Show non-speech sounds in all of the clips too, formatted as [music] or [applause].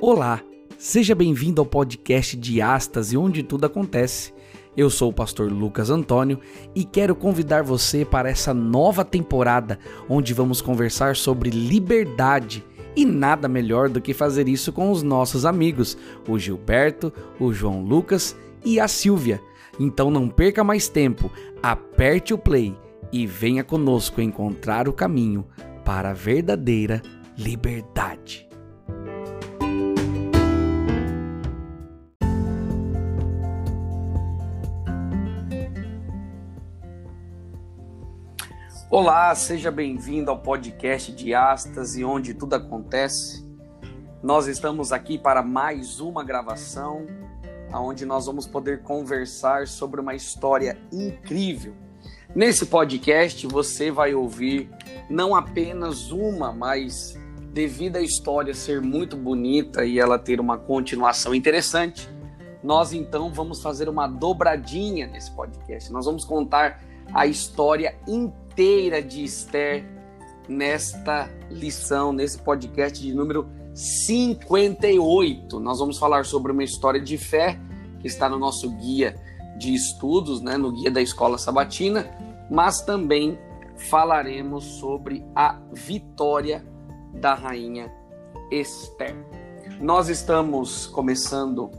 Olá, seja bem-vindo ao podcast de Astas e onde tudo acontece. Eu sou o pastor Lucas Antônio e quero convidar você para essa nova temporada onde vamos conversar sobre liberdade. E nada melhor do que fazer isso com os nossos amigos, o Gilberto, o João Lucas e a Silvia. Então não perca mais tempo, aperte o play e venha conosco encontrar o caminho para a verdadeira liberdade. Olá, seja bem-vindo ao podcast de Astas e onde tudo acontece. Nós estamos aqui para mais uma gravação, onde nós vamos poder conversar sobre uma história incrível. Nesse podcast você vai ouvir não apenas uma, mas devido à história ser muito bonita e ela ter uma continuação interessante, nós então vamos fazer uma dobradinha nesse podcast. Nós vamos contar a história inteira inteira de Esther nesta lição, nesse podcast de número 58. Nós vamos falar sobre uma história de fé que está no nosso guia de estudos, né, no guia da escola sabatina, mas também falaremos sobre a vitória da rainha Esther. Nós estamos começando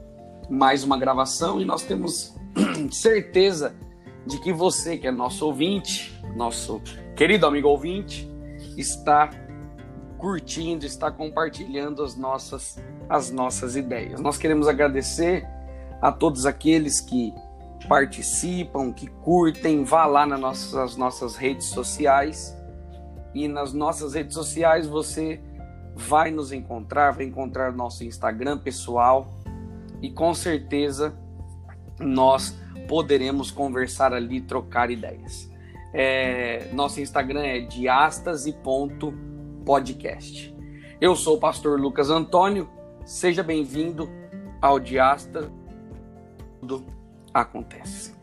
mais uma gravação e nós temos [clears throat] certeza de que você, que é nosso ouvinte, nosso querido amigo ouvinte, está curtindo, está compartilhando as nossas, as nossas ideias. Nós queremos agradecer a todos aqueles que participam, que curtem, vá lá nas nossas, nossas redes sociais. E nas nossas redes sociais você vai nos encontrar, vai encontrar nosso Instagram pessoal e com certeza nós poderemos conversar ali, trocar ideias. É, nosso Instagram é diastase.podcast. Eu sou o pastor Lucas Antônio. Seja bem-vindo ao Diasta. Tudo acontece.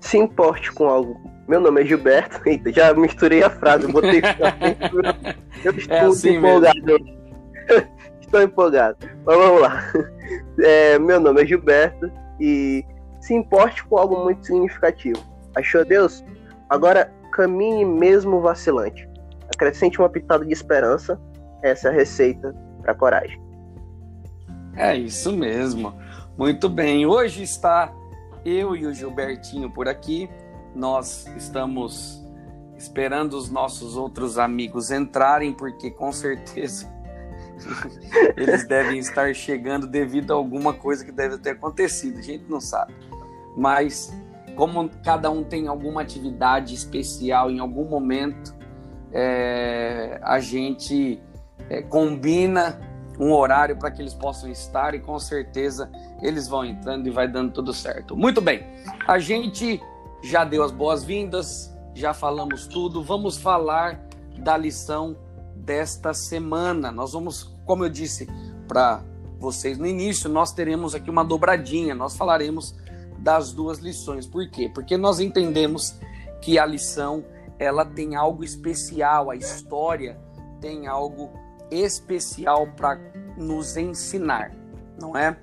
Se importe com algo. Meu nome é Gilberto. [laughs] Eita, já misturei a frase. Botei [laughs] Eu estou é assim empolgado. [laughs] estou empolgado. Mas vamos lá. É, meu nome é Gilberto e se importe com algo muito significativo Achou Deus? Agora caminhe mesmo vacilante. Acrescente uma pitada de esperança. Essa é a receita para coragem. É isso mesmo. Muito bem. Hoje está eu e o Gilbertinho por aqui. Nós estamos esperando os nossos outros amigos entrarem, porque com certeza [laughs] eles devem estar chegando devido a alguma coisa que deve ter acontecido. A gente não sabe. Mas como cada um tem alguma atividade especial em algum momento, é, a gente é, combina um horário para que eles possam estar e com certeza eles vão entrando e vai dando tudo certo. Muito bem, a gente já deu as boas-vindas, já falamos tudo, vamos falar da lição desta semana. Nós vamos, como eu disse para vocês no início, nós teremos aqui uma dobradinha, nós falaremos das duas lições. Por quê? Porque nós entendemos que a lição ela tem algo especial, a história tem algo especial para nos ensinar, não é?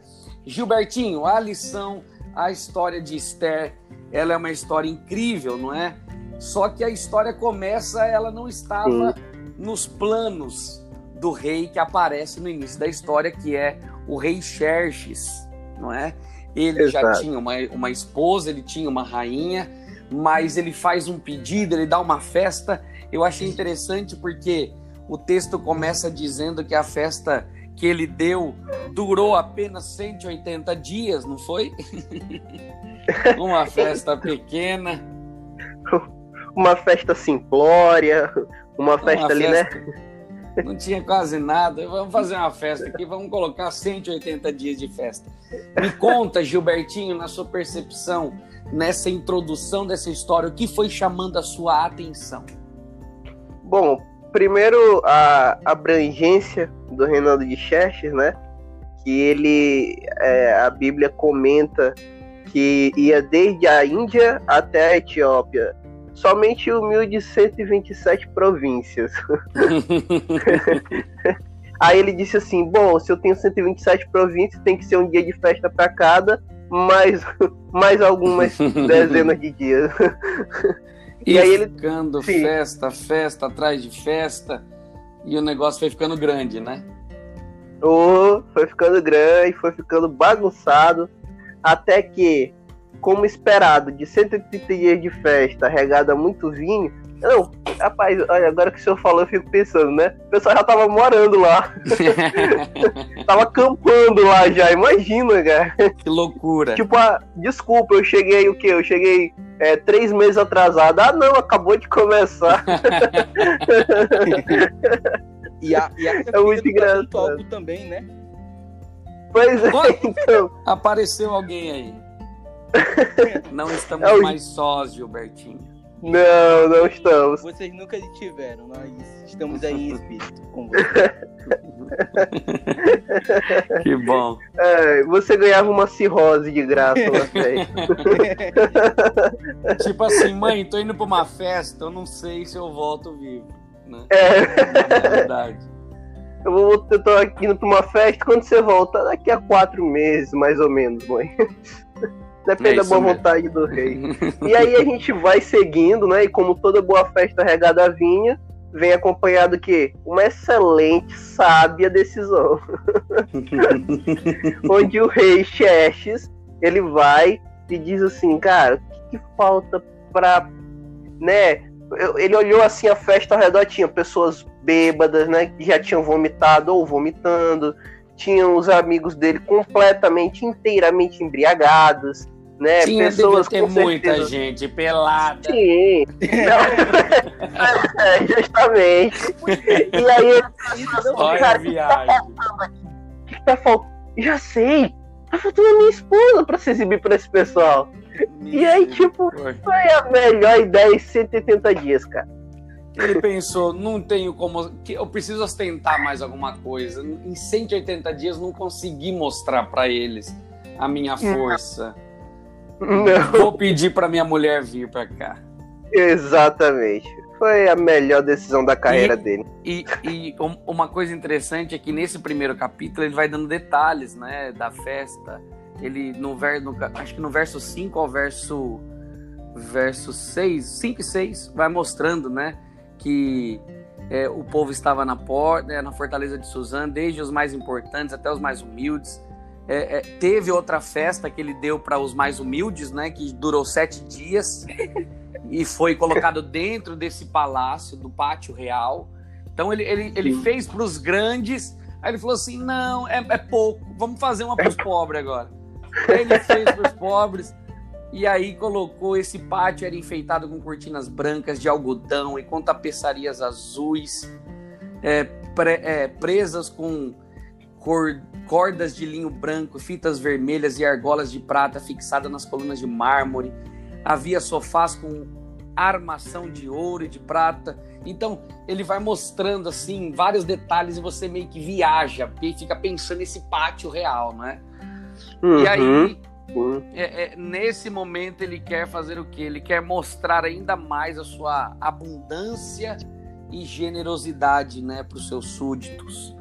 Gilbertinho, a lição, a história de Esther, ela é uma história incrível, não é? Só que a história começa, ela não estava nos planos do rei que aparece no início da história, que é o rei Xerxes, não é? Ele Exato. já tinha uma, uma esposa, ele tinha uma rainha, mas ele faz um pedido, ele dá uma festa. Eu achei interessante porque o texto começa dizendo que a festa que ele deu durou apenas 180 dias, não foi? [laughs] uma festa pequena. [laughs] Uma festa simplória, uma festa uma ali, né? festa... né? Não tinha quase nada. Vamos fazer uma festa aqui, vamos colocar 180 dias de festa. Me conta, Gilbertinho, na sua percepção, nessa introdução dessa história, o que foi chamando a sua atenção? Bom, primeiro a abrangência do reinado de Xerxes, né? Que ele, é, a Bíblia comenta que ia desde a Índia até a Etiópia somente humilde 127 províncias. [laughs] Aí ele disse assim: Bom, se eu tenho 127 províncias, tem que ser um dia de festa para cada, mais, [laughs] mais algumas [laughs] dezenas de dias. e, e aí ele. Ficando Sim. festa, festa atrás de festa, e o negócio foi ficando grande, né? Oh, foi ficando grande, foi ficando bagunçado, até que, como esperado, de 130 dias de festa regada a muito vinho, não, rapaz, olha, agora que o senhor falou, eu fico pensando, né? O pessoal já tava morando lá. [laughs] tava acampando lá já, imagina, cara. Que loucura. Tipo, ah, desculpa, eu cheguei o quê? Eu cheguei é, três meses atrasado. Ah, não, acabou de começar. e a, e a é muito engraçado. também, né? Pois é, então. Apareceu alguém aí. [laughs] Não estamos é o... mais sós, Gilbertinho. Não, não estamos. Vocês nunca tiveram, nós estamos aí em espírito com você. [laughs] que bom. É, você ganhava uma cirrose de graça na tipo assim, mãe, tô indo pra uma festa, eu não sei se eu volto vivo. Né? É. Na verdade. Eu, vou, eu tô aqui indo pra uma festa, quando você volta? Daqui a quatro meses, mais ou menos, mãe. Depende é da boa mesmo. vontade do rei. [laughs] e aí a gente vai seguindo, né? E como toda boa festa regada a vinha, vem acompanhado que uma excelente, sábia decisão. [laughs] Onde o rei Xerxes, ele vai e diz assim, cara, o que, que falta pra, né? Ele olhou assim a festa ao redor, tinha pessoas bêbadas, né? Que já tinham vomitado ou vomitando. Tinham os amigos dele completamente, inteiramente embriagados né? Tinha, pessoas ter muita certeza... gente pelada. Sim. [laughs] é, justamente. E aí ele Olha a viagem. O que tá faltando? Já sei. Tá faltando a minha esposa pra se exibir pra esse pessoal. e aí, tipo, foi a melhor ideia em 180 dias, cara. Ele pensou, não tenho como. Eu preciso ostentar mais alguma coisa. Em 180 dias não consegui mostrar para eles a minha força. Não. Vou pedir para minha mulher vir para cá. Exatamente. Foi a melhor decisão da carreira e, dele. E, e, uma coisa interessante é que nesse primeiro capítulo ele vai dando detalhes, né, da festa. Ele no verso, acho que no verso 5 ao verso verso 6, 5 e 6, vai mostrando, né, que é, o povo estava na porta, né, na fortaleza de Suzã, desde os mais importantes até os mais humildes. É, é, teve outra festa que ele deu para os mais humildes, né? Que durou sete dias e foi colocado dentro desse palácio, do pátio real. Então ele, ele, ele fez para os grandes. Aí ele falou assim: não, é, é pouco, vamos fazer uma para os pobres agora. Aí ele fez para os pobres. E aí colocou esse pátio era enfeitado com cortinas brancas de algodão e com tapeçarias azuis, é, pre, é, presas com cor, cordas de linho branco, fitas vermelhas e argolas de prata fixadas nas colunas de mármore. Havia sofás com armação de ouro e de prata. Então, ele vai mostrando assim vários detalhes e você meio que viaja e fica pensando nesse pátio real, né? Uhum. E aí, uhum. é, é, nesse momento, ele quer fazer o que? Ele quer mostrar ainda mais a sua abundância e generosidade, né, para os seus súditos.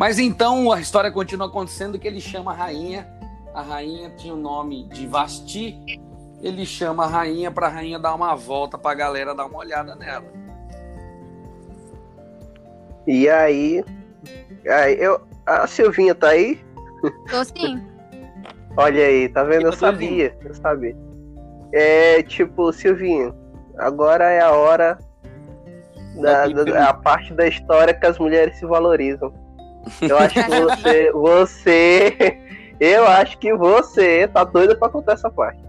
Mas então a história continua acontecendo que ele chama a rainha. A rainha tinha o nome de Vasti. Ele chama a rainha para a rainha dar uma volta para a galera dar uma olhada nela. E aí, aí eu, a Silvinha tá aí? Tô sim. [laughs] Olha aí, tá vendo? Eu, eu sabia, eu sabia. É tipo, Silvinho, agora é a hora da, da, a parte da história que as mulheres se valorizam. Eu acho que você, você, eu acho que você tá doida para contar essa parte.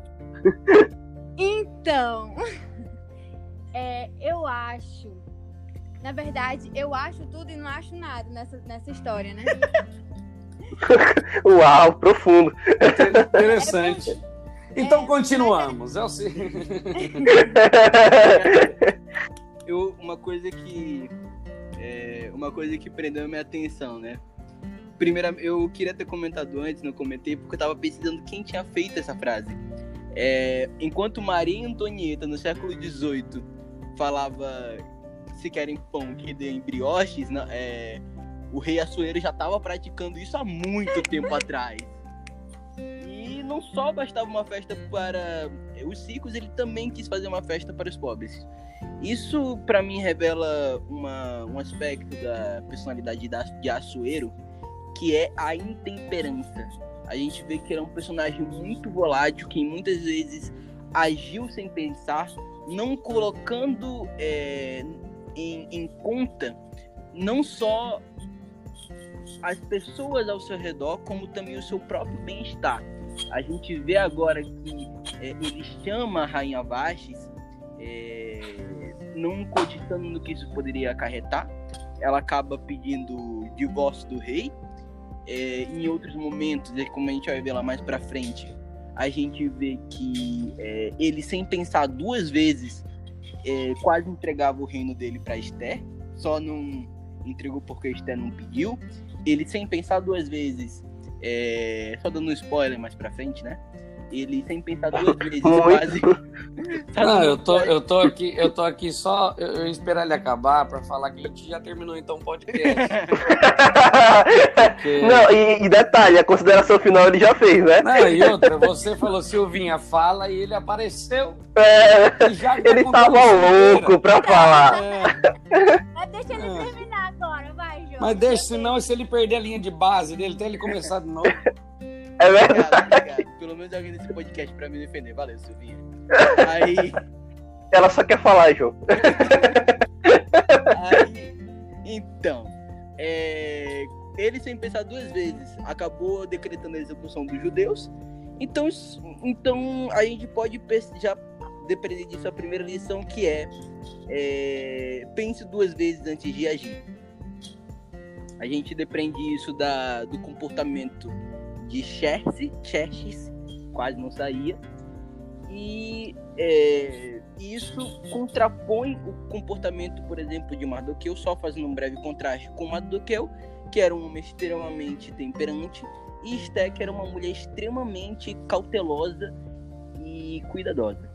Então, é, eu acho, na verdade, eu acho tudo e não acho nada nessa, nessa história, né? Uau, profundo. Interessante. É, então é, continuamos. Eu sei. [laughs] [laughs] [laughs] eu, uma coisa que é, uma coisa que prendeu minha atenção, né? Primeiro, eu queria ter comentado antes, não comentei, porque eu tava pesquisando quem tinha feito essa frase. É, enquanto Maria Antonieta, no século XVIII, falava se querem pão que dê brioches, é, o rei Assuero já estava praticando isso há muito tempo atrás. E não só bastava uma festa para os ricos, ele também quis fazer uma festa para os pobres. Isso, para mim, revela uma, um aspecto da personalidade de Assuero, que é a intemperança. A gente vê que ele é um personagem muito volátil, que muitas vezes agiu sem pensar, não colocando é, em, em conta não só as pessoas ao seu redor, como também o seu próprio bem-estar. A gente vê agora que é, ele chama a Rainha Vastes, é, não cogitando no que isso poderia acarretar. Ela acaba pedindo divórcio do rei. É, em outros momentos, como a gente vai ver lá mais pra frente, a gente vê que é, ele, sem pensar duas vezes, é, quase entregava o reino dele para Esther, só não entregou porque Esther não pediu. Ele, sem pensar duas vezes, é, só dando um spoiler mais pra frente, né? Ele sem pensar duas [laughs] vezes, quase. Não, eu tô, eu tô aqui, eu tô aqui só. Eu, eu esperar ele acabar pra falar que a gente já terminou então o podcast. [laughs] Porque... Não, e, e, detalhe, a consideração final ele já fez, né? Não, e outra, você falou Silvinha, fala e ele apareceu. É, tá ele tava louco pra falar. É. Mas deixa ele é. terminar. Mas deixa, senão, se ele perder a linha de base dele, até ele começar de novo. É verdade. Obrigado, obrigado. Pelo menos alguém nesse podcast pra me defender. Valeu, Silvinha. Aí. Ela só quer falar, João. Aí. Então. É... Ele, sem pensar duas vezes, acabou decretando a execução dos judeus. Então, então a gente pode já depender disso a primeira lição que é, é pense duas vezes antes de agir. A gente depende isso da, do comportamento de Xerxes, Xerxes quase não saía, e é, isso contrapõe o comportamento, por exemplo, de Mardoqueu, só fazendo um breve contraste com Mardoqueu, que era um homem extremamente temperante, e Esther, que era uma mulher extremamente cautelosa e cuidadosa.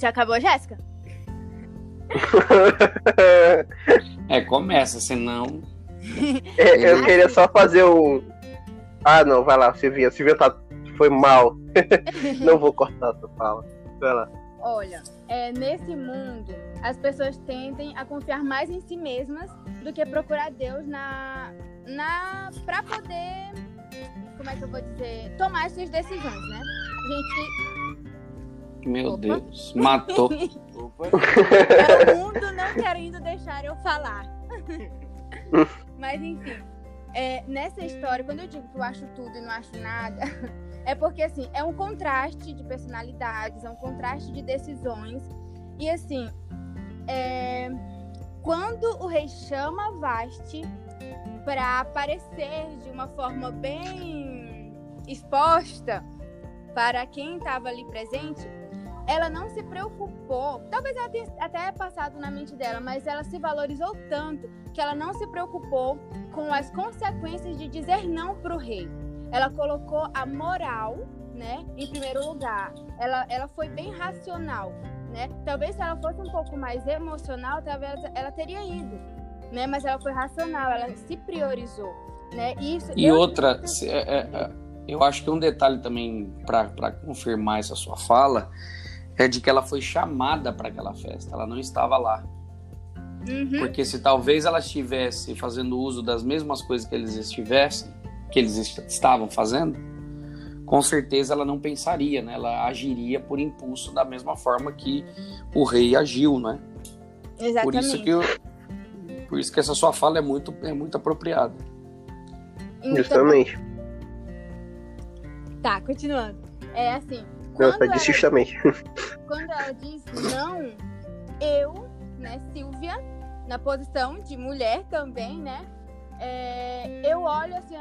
Já acabou, Jéssica? É, começa, senão. [laughs] É, eu queria só fazer um, ah, não, vai lá, Silvinha. Silvinha tá... foi mal. [laughs] não vou cortar a sua fala. Vai lá. Olha, é, nesse mundo, as pessoas tendem a confiar mais em si mesmas do que procurar Deus na, na para poder, como é que eu vou dizer, tomar as suas decisões, né? A gente Meu Opa. Deus, matou. é o [laughs] mundo não querendo deixar eu falar. [laughs] Mas enfim, é, nessa história, quando eu digo que eu acho tudo e não acho nada, [laughs] é porque assim, é um contraste de personalidades, é um contraste de decisões. E assim, é, quando o rei chama Vasti para aparecer de uma forma bem exposta para quem estava ali presente, ela não se preocupou. Talvez ela tenha até passado na mente dela, mas ela se valorizou tanto que ela não se preocupou com as consequências de dizer não para o rei. Ela colocou a moral, né, em primeiro lugar. Ela, ela foi bem racional, né? Talvez se ela fosse um pouco mais emocional, talvez ela, ela teria ido, né? Mas ela foi racional, ela se priorizou, né? Isso, e outra, é, é, é, eu acho que um detalhe também para confirmar essa sua fala é de que ela foi chamada para aquela festa, ela não estava lá. Uhum. Porque se talvez ela estivesse fazendo uso das mesmas coisas que eles estivessem, que eles estavam fazendo, com certeza ela não pensaria, né? Ela agiria por impulso da mesma forma que o rei agiu, né? Exatamente. Por isso que eu, por isso que essa sua fala é muito é muito apropriada. Então, Justamente. Tá, continuando. É assim, não, tá disse justamente. Quando ela diz não, eu, né, Silvia, na posição de mulher também, né? É, eu olho assim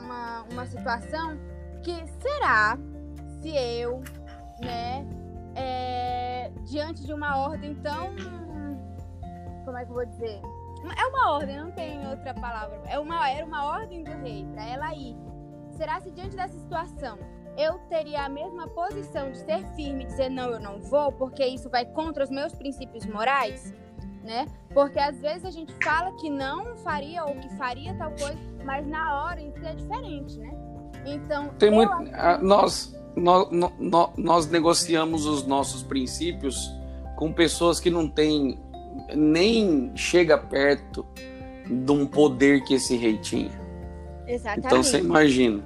uma, uma situação que será se eu, né, é, diante de uma ordem tão. Como é que eu vou dizer? É uma ordem, não tem outra palavra. É uma, era uma ordem do rei para ela ir. Será se diante dessa situação eu teria a mesma posição de ser firme e dizer não, eu não vou, porque isso vai contra os meus princípios morais? né? Porque às vezes a gente fala que não faria ou que faria tal coisa, mas na hora isso é diferente, né? Então, tem muito acho... nós, nós, nós nós negociamos os nossos princípios com pessoas que não têm nem chega perto de um poder que esse rei tinha. Exatamente. Então você imagina.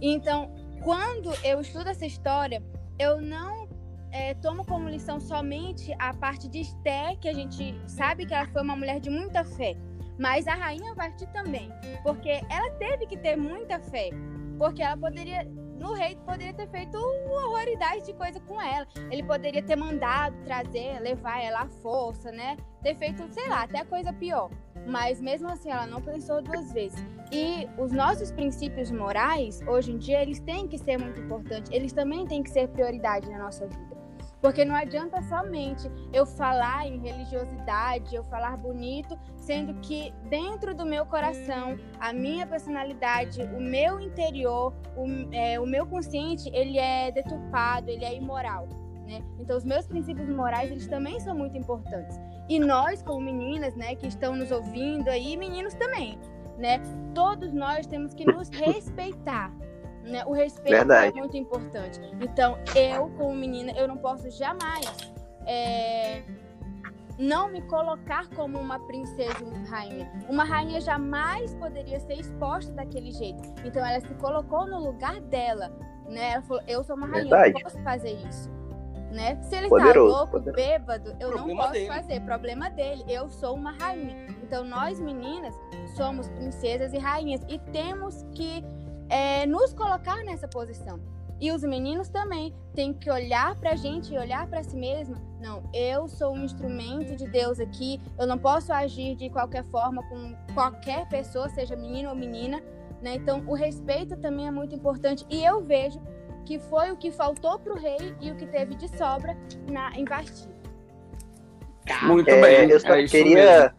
Então, quando eu estudo essa história, eu não é, tomo como lição somente a parte de Esté, que a gente sabe que ela foi uma mulher de muita fé, mas a rainha Vasti também, porque ela teve que ter muita fé, porque ela poderia no rei poderia ter feito uma horroridade de coisa com ela. Ele poderia ter mandado trazer, levar ela à força, né? Ter feito, sei lá, até coisa pior. Mas mesmo assim, ela não pensou duas vezes. E os nossos princípios morais, hoje em dia, eles têm que ser muito importantes. Eles também têm que ser prioridade na nossa vida. Porque não adianta somente eu falar em religiosidade, eu falar bonito, sendo que dentro do meu coração, a minha personalidade, o meu interior, o, é, o meu consciente, ele é deturpado, ele é imoral. Né? Então, os meus princípios morais, eles também são muito importantes. E nós, como meninas, né, que estão nos ouvindo aí, meninos também, né? Todos nós temos que nos respeitar. Né? O respeito é Verdade. é muito importante. Então, eu, como menina, eu não posso jamais é, não me colocar como uma princesa uma rainha. Uma rainha jamais poderia ser exposta daquele jeito. Então, ela se colocou no lugar dela. Né? Ela falou: Eu sou uma rainha, Verdade. eu não posso fazer isso. Né? Se ele poderoso, tá louco, poderoso. bêbado, eu Problema não posso dele. fazer. Problema dele. Eu sou uma rainha. Então, nós meninas somos princesas e rainhas e temos que é, nos colocar nessa posição. E os meninos também têm que olhar para a gente e olhar para si mesma. Não, eu sou um instrumento de Deus aqui. Eu não posso agir de qualquer forma com qualquer pessoa, seja menino ou menina. Né? Então, o respeito também é muito importante. E eu vejo que foi o que faltou para o rei e o que teve de sobra na em Muito é, bem. Eu só é queria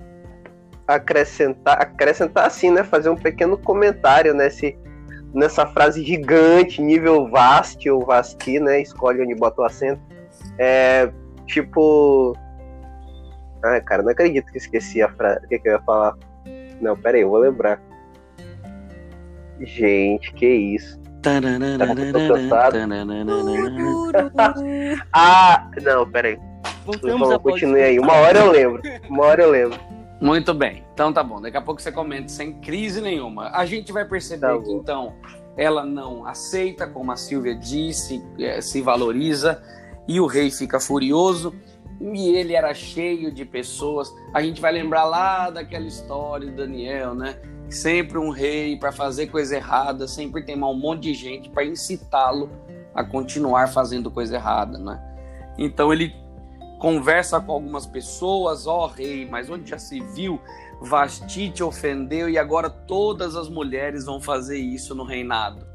acrescentar, acrescentar assim, né? Fazer um pequeno comentário nesse nessa frase gigante, nível vast ou vasti, né? Escolhe onde bota o acento. É tipo. Ai, cara, não acredito que esqueci a frase. O que, que eu ia falar? Não, pera aí, eu vou lembrar. Gente, que isso. Ah, não, pera aí. Voltamos continue aí. Uma hora eu lembro. Uma hora eu lembro. Muito bem. Então tá bom. Daqui a pouco você comenta sem crise nenhuma. A gente vai perceber tá que então ela não aceita, como a Silvia disse, se valoriza e o rei fica furioso. E ele era cheio de pessoas. A gente vai lembrar lá daquela história de Daniel, né? Sempre um rei para fazer coisa errada, sempre tem um monte de gente para incitá-lo a continuar fazendo coisa errada, né? Então ele conversa com algumas pessoas, ó oh, rei, mas onde já se viu? Vasti te ofendeu e agora todas as mulheres vão fazer isso no reinado.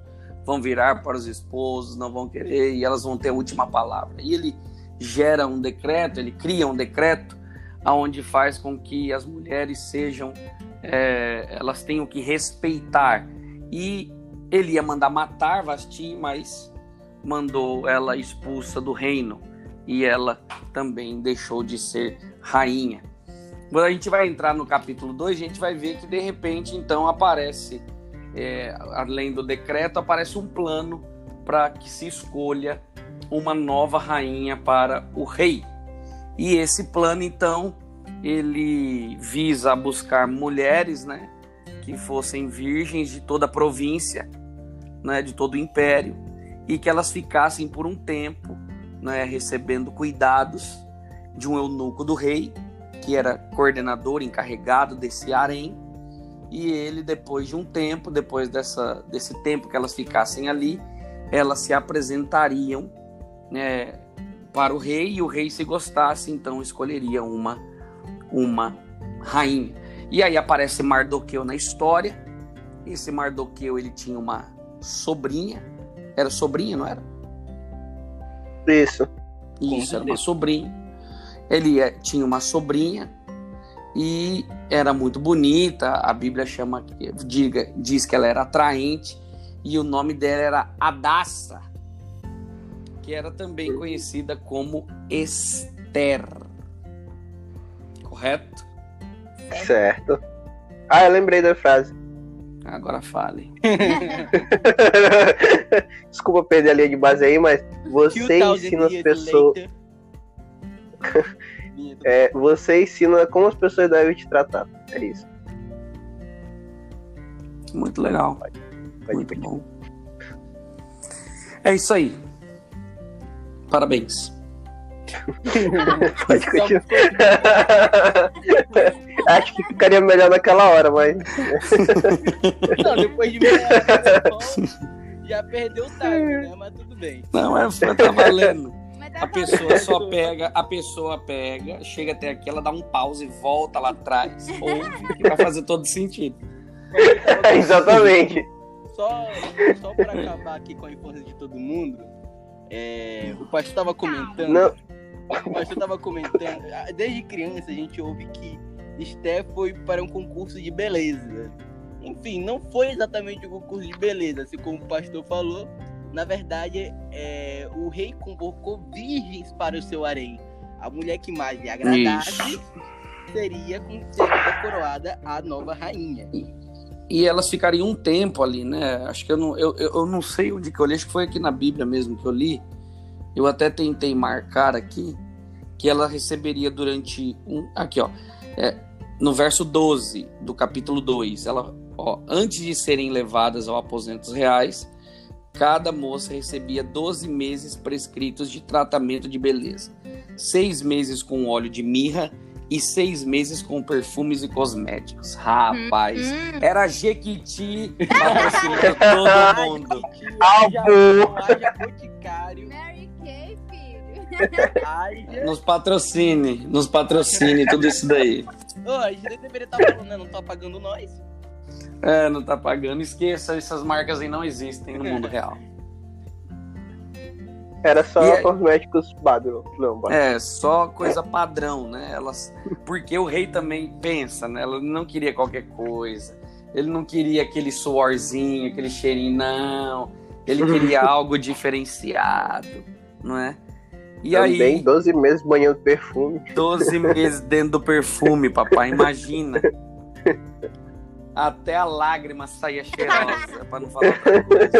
Vão virar para os esposos, não vão querer e elas vão ter a última palavra. E ele gera um decreto, ele cria um decreto aonde faz com que as mulheres sejam, é, elas tenham que respeitar. E ele ia mandar matar Vasti, mas mandou ela expulsa do reino e ela também deixou de ser rainha. Quando a gente vai entrar no capítulo 2, a gente vai ver que de repente então aparece, é, além do decreto, aparece um plano para que se escolha uma nova rainha para o rei. E esse plano então ele visa buscar mulheres, né, que fossem virgens de toda a província, né, de todo o império, e que elas ficassem por um tempo né, recebendo cuidados de um eunuco do rei, que era coordenador encarregado desse harém, e ele, depois de um tempo, depois dessa, desse tempo que elas ficassem ali, elas se apresentariam né, para o rei, e o rei, se gostasse, então escolheria uma, uma rainha. E aí aparece Mardoqueu na história. Esse Mardoqueu ele tinha uma sobrinha, era sobrinha, não era? Isso. Isso, era uma sobrinha. Ele é, tinha uma sobrinha e era muito bonita. A Bíblia chama, diga, diz que ela era atraente e o nome dela era Adassa, que era também conhecida como Esther. Correto? Certo. Ah, eu lembrei da frase. Agora fale. [laughs] Desculpa perder a linha de base aí, mas você ensina as pessoas. [laughs] é, você ensina como as pessoas devem te tratar. É isso. Muito legal. Pode, pode Muito bom. É isso aí. Parabéns. [laughs] pode continuar. Acho que ficaria melhor naquela hora, mas. Não, depois de meia hora, já perdeu o time, né? Mas tudo bem. Não, é, tá valendo. [laughs] A pessoa só pega, a pessoa pega, chega até aqui, ela dá um pause e volta lá atrás, ouve, que vai fazer todo sentido. [laughs] Exatamente. Só, só para acabar aqui com a infância de todo mundo, é, o pastor estava comentando. Não. [laughs] O pastor estava comentando. Desde criança a gente ouve que Esther foi para um concurso de beleza. Enfim, não foi exatamente um concurso de beleza, assim como o pastor falou. Na verdade, é, o rei convocou virgens para o seu harém. A mulher que mais lhe agradasse seria, seria coroada a nova rainha. E elas ficariam um tempo ali, né? Acho que eu não, eu, eu não sei onde que eu li, acho que foi aqui na Bíblia mesmo que eu li. Eu até tentei marcar aqui que ela receberia durante um. Aqui, ó. É, no verso 12 do capítulo 2, ela, ó, antes de serem levadas ao aposentos reais, cada moça recebia 12 meses prescritos de tratamento de beleza, seis meses com óleo de mirra e seis meses com perfumes e cosméticos. Rapaz, hum, era Jequiti [laughs] patrocinando todo mundo. Haja boticário. Mary Kay, Nos patrocine, nos patrocine, tudo isso daí. Ô, a gente deveria estar tá falando, né? Não tá pagando nós. É, não tá pagando. Esqueça, essas marcas aí não existem no mundo real. Era só e é- cosméticos padrão. Não, padrão. É, só coisa padrão, né? Elas, porque o rei também pensa, né? Ela não queria qualquer coisa. Ele não queria aquele suorzinho, aquele cheirinho, não. Ele queria [laughs] algo diferenciado, não é? E Também aí, 12 meses banhando perfume. 12 [laughs] meses dentro do perfume, papai, imagina. [laughs] Até a lágrima saía cheirosa, para não falar outra coisa.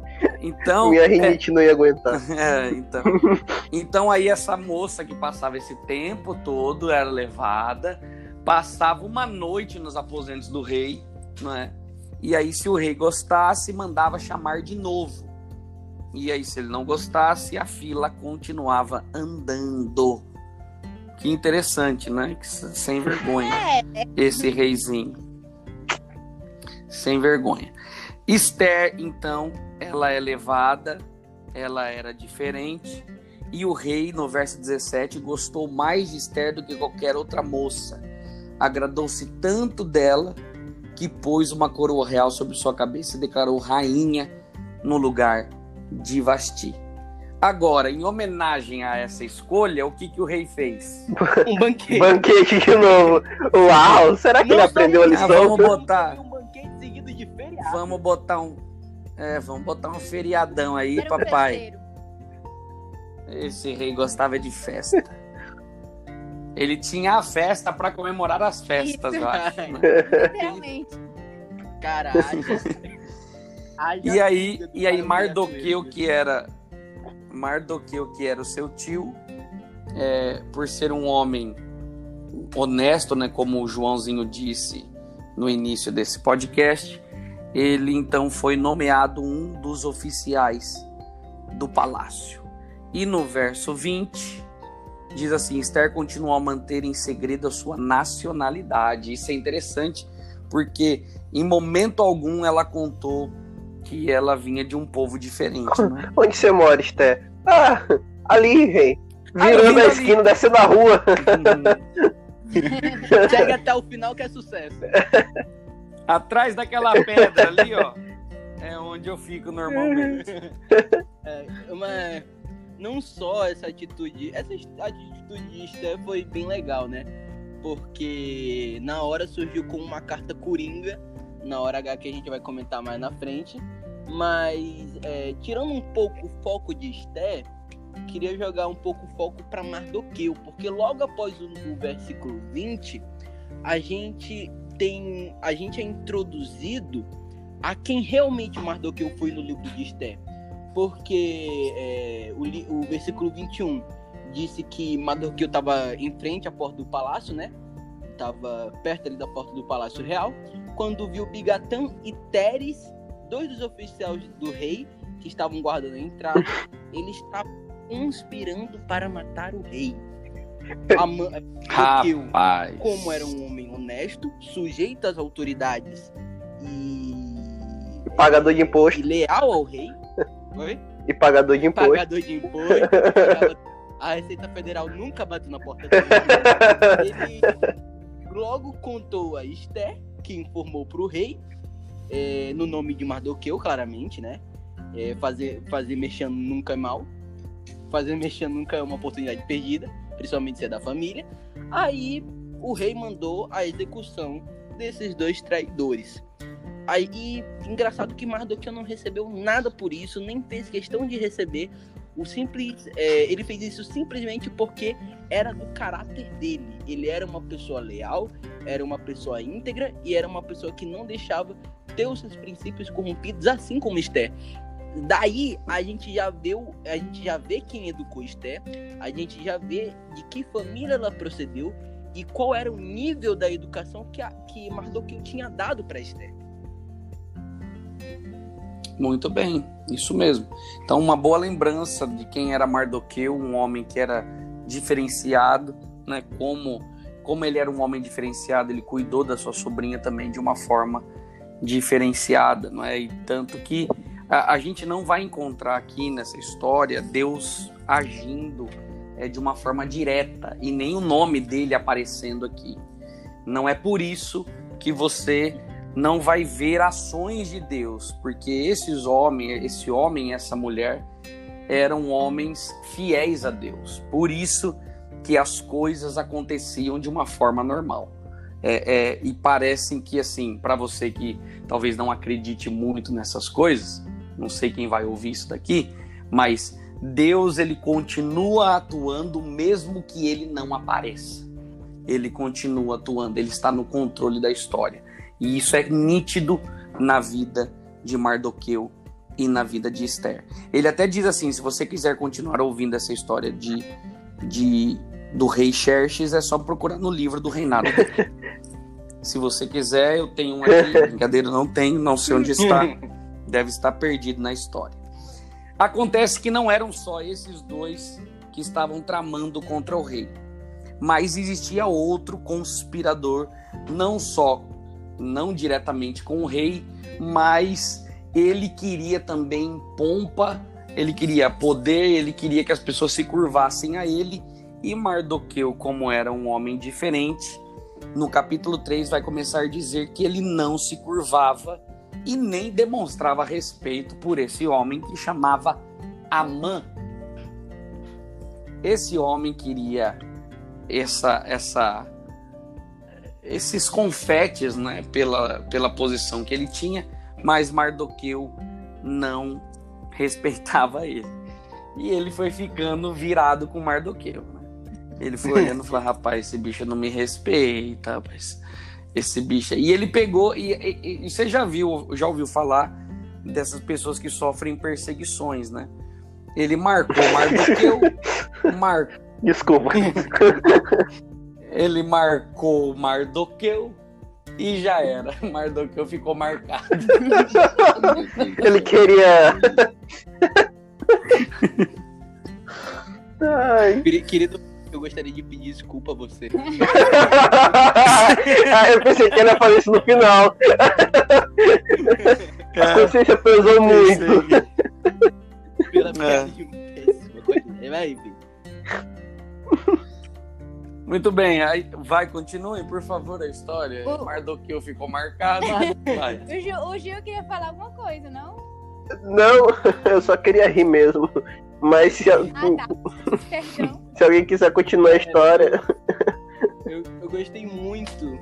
[laughs] Então. Minha rinite é... não ia aguentar. É, então. Então aí essa moça que passava esse tempo todo era levada, passava uma noite nos aposentos do rei, não é? E aí, se o rei gostasse, mandava chamar de novo. E aí, se ele não gostasse, a fila continuava andando. Que interessante, né? Sem vergonha. É. Esse reizinho. Sem vergonha. Esther, então, ela é levada, ela era diferente. E o rei, no verso 17, gostou mais de Esther do que qualquer outra moça. Agradou-se tanto dela que pôs uma coroa real sobre sua cabeça e declarou rainha no lugar de Vasti. Agora, em homenagem a essa escolha, o que, que o rei fez? [laughs] Um banquete. banquete de novo. Uau! Será que Não ele aprendeu a lição? Ah, vamos botar. Um banquete seguido de feriado. Vamos botar um. É, vamos botar um feriadão aí, Era papai. Esse rei gostava de festa. Ele tinha a festa para comemorar as festas, Isso. eu acho. Né? [laughs] Realmente. Caralho. E aí, e aí Mardoqueu, que era Mardoqueu, que era o seu tio, é, por ser um homem honesto, né, como o Joãozinho disse no início desse podcast, ele então foi nomeado um dos oficiais do palácio. E no verso 20, diz assim: Esther continuou a manter em segredo a sua nacionalidade. Isso é interessante, porque em momento algum ela contou que ela vinha de um povo diferente. Né? Onde você mora, Esther? Ah, ali, rei. Virando a esquina, ali. descendo a rua. [laughs] Chega até o final que é sucesso. Atrás daquela pedra ali, ó. É onde eu fico normalmente. [laughs] É, uma, não só essa atitude. Essa atitude de Esther foi bem legal, né? Porque na hora surgiu com uma carta coringa na hora H que a gente vai comentar mais na frente. Mas, é, tirando um pouco o foco de Esther, queria jogar um pouco o foco para Mardoqueu, porque logo após o, o versículo 20, a gente tem. A gente é introduzido a quem realmente Mardoqueu foi no livro de Esther. Porque é, o, o versículo 21 disse que Mardoqueu estava em frente à porta do palácio, né? Estava perto ali da porta do palácio real, quando viu Bigatã e Teres, dois dos oficiais do rei, que estavam guardando a entrada, [laughs] eles estavam conspirando para matar o rei. [laughs] Mardoqueu, como era um homem honesto, sujeito às autoridades e pagador de imposto. E leal ao rei. Oi? E pagador de imposto. Pagador de imposto. [laughs] a Receita Federal nunca bateu na porta dele. Ele logo contou a Esther, que informou para o rei, é, no nome de Mardoqueu, claramente, né? É, fazer, fazer mexendo nunca é mal. Fazer mexendo nunca é uma oportunidade perdida, principalmente se é da família. Aí o rei mandou a execução desses dois traidores. Aí, engraçado que Mardoqueu não recebeu nada por isso, nem fez questão de receber. O simples, é, ele fez isso simplesmente porque era do caráter dele. Ele era uma pessoa leal, era uma pessoa íntegra e era uma pessoa que não deixava ter os seus princípios corrompidos, assim como Esther. Daí a gente já vê, a gente já vê quem educou Esther, a gente já vê de que família ela procedeu e qual era o nível da educação que, a, que Mardoqueu tinha dado para Esther. Muito bem, isso mesmo. Então, uma boa lembrança de quem era Mardoqueu, um homem que era diferenciado, né? Como, como ele era um homem diferenciado, ele cuidou da sua sobrinha também de uma forma diferenciada, não é? E tanto que a, a gente não vai encontrar aqui nessa história Deus agindo é, de uma forma direta e nem o nome dele aparecendo aqui. Não é por isso que você não vai ver ações de Deus, porque esses homens, esse homem essa mulher eram homens fiéis a Deus. Por isso que as coisas aconteciam de uma forma normal. É, é, e parecem que assim, para você que talvez não acredite muito nessas coisas, não sei quem vai ouvir isso daqui, mas Deus ele continua atuando mesmo que ele não apareça. Ele continua atuando, ele está no controle da história. E isso é nítido na vida de Mardoqueu e na vida de Esther. Ele até diz assim: se você quiser continuar ouvindo essa história de, de do rei Xerxes, é só procurar no livro do reinado. [laughs] se você quiser, eu tenho um aqui. Brincadeira, não tenho, não sei onde está. Deve estar perdido na história. Acontece que não eram só esses dois que estavam tramando contra o rei, mas existia outro conspirador, não só não diretamente com o rei, mas ele queria também pompa, ele queria poder, ele queria que as pessoas se curvassem a ele. E Mardoqueu, como era um homem diferente, no capítulo 3 vai começar a dizer que ele não se curvava e nem demonstrava respeito por esse homem que chamava Amã. Esse homem queria essa essa esses confetes, né, pela, pela posição que ele tinha, mas Mardoqueu não [laughs] respeitava ele. E ele foi ficando virado com Mardoqueu. Né? Ele foi olhando e falou: rapaz, esse bicho não me respeita, rapaz. Esse bicho. E ele pegou, e, e, e, você já viu, já ouviu falar dessas pessoas que sofrem perseguições, né? Ele marcou Mardoqueu, [laughs] mar... Desculpa. [laughs] ele marcou Mardoqueu e já era. [laughs] Mardoqueu ficou marcado. [laughs] ele queria. Ai. Querido, eu gostaria de pedir desculpa a você. [laughs] ah, eu pensei que ele ia fazer isso no final. A consciência pesou muito. Pela é. de um péssimo. Vai, muito bem, aí vai, continue, por favor, a história. O Mardoqueu ficou marcado. [laughs] Vai. O, Gil, o Gil queria falar alguma coisa, não? Não, [laughs] eu só queria rir mesmo. Mas se, ah, tá. [laughs] se alguém quiser continuar a história. Eu, eu gostei muito.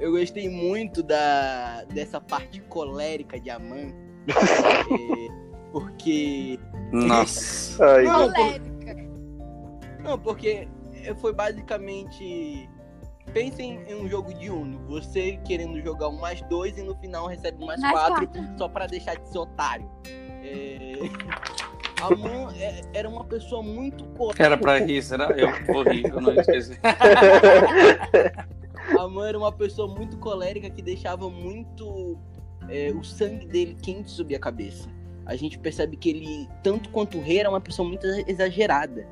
Eu gostei muito da, dessa parte colérica de Aman. é, Porque. Nossa. Ai, Não, Polêmica. Não, porque foi basicamente. Pensem em um jogo de Uno. Você querendo jogar um mais dois e no final recebe um mais, Mais quatro, quatro. só pra deixar de ser otário. É... [laughs] A Man é- era uma pessoa muito correta. Era pra rir, será? Eu vou rir, eu não esqueci. [laughs] A Man era uma pessoa muito colérica que deixava muito é, o sangue dele quente subir a cabeça. A gente percebe que ele, tanto quanto o rei, era uma pessoa muito exagerada.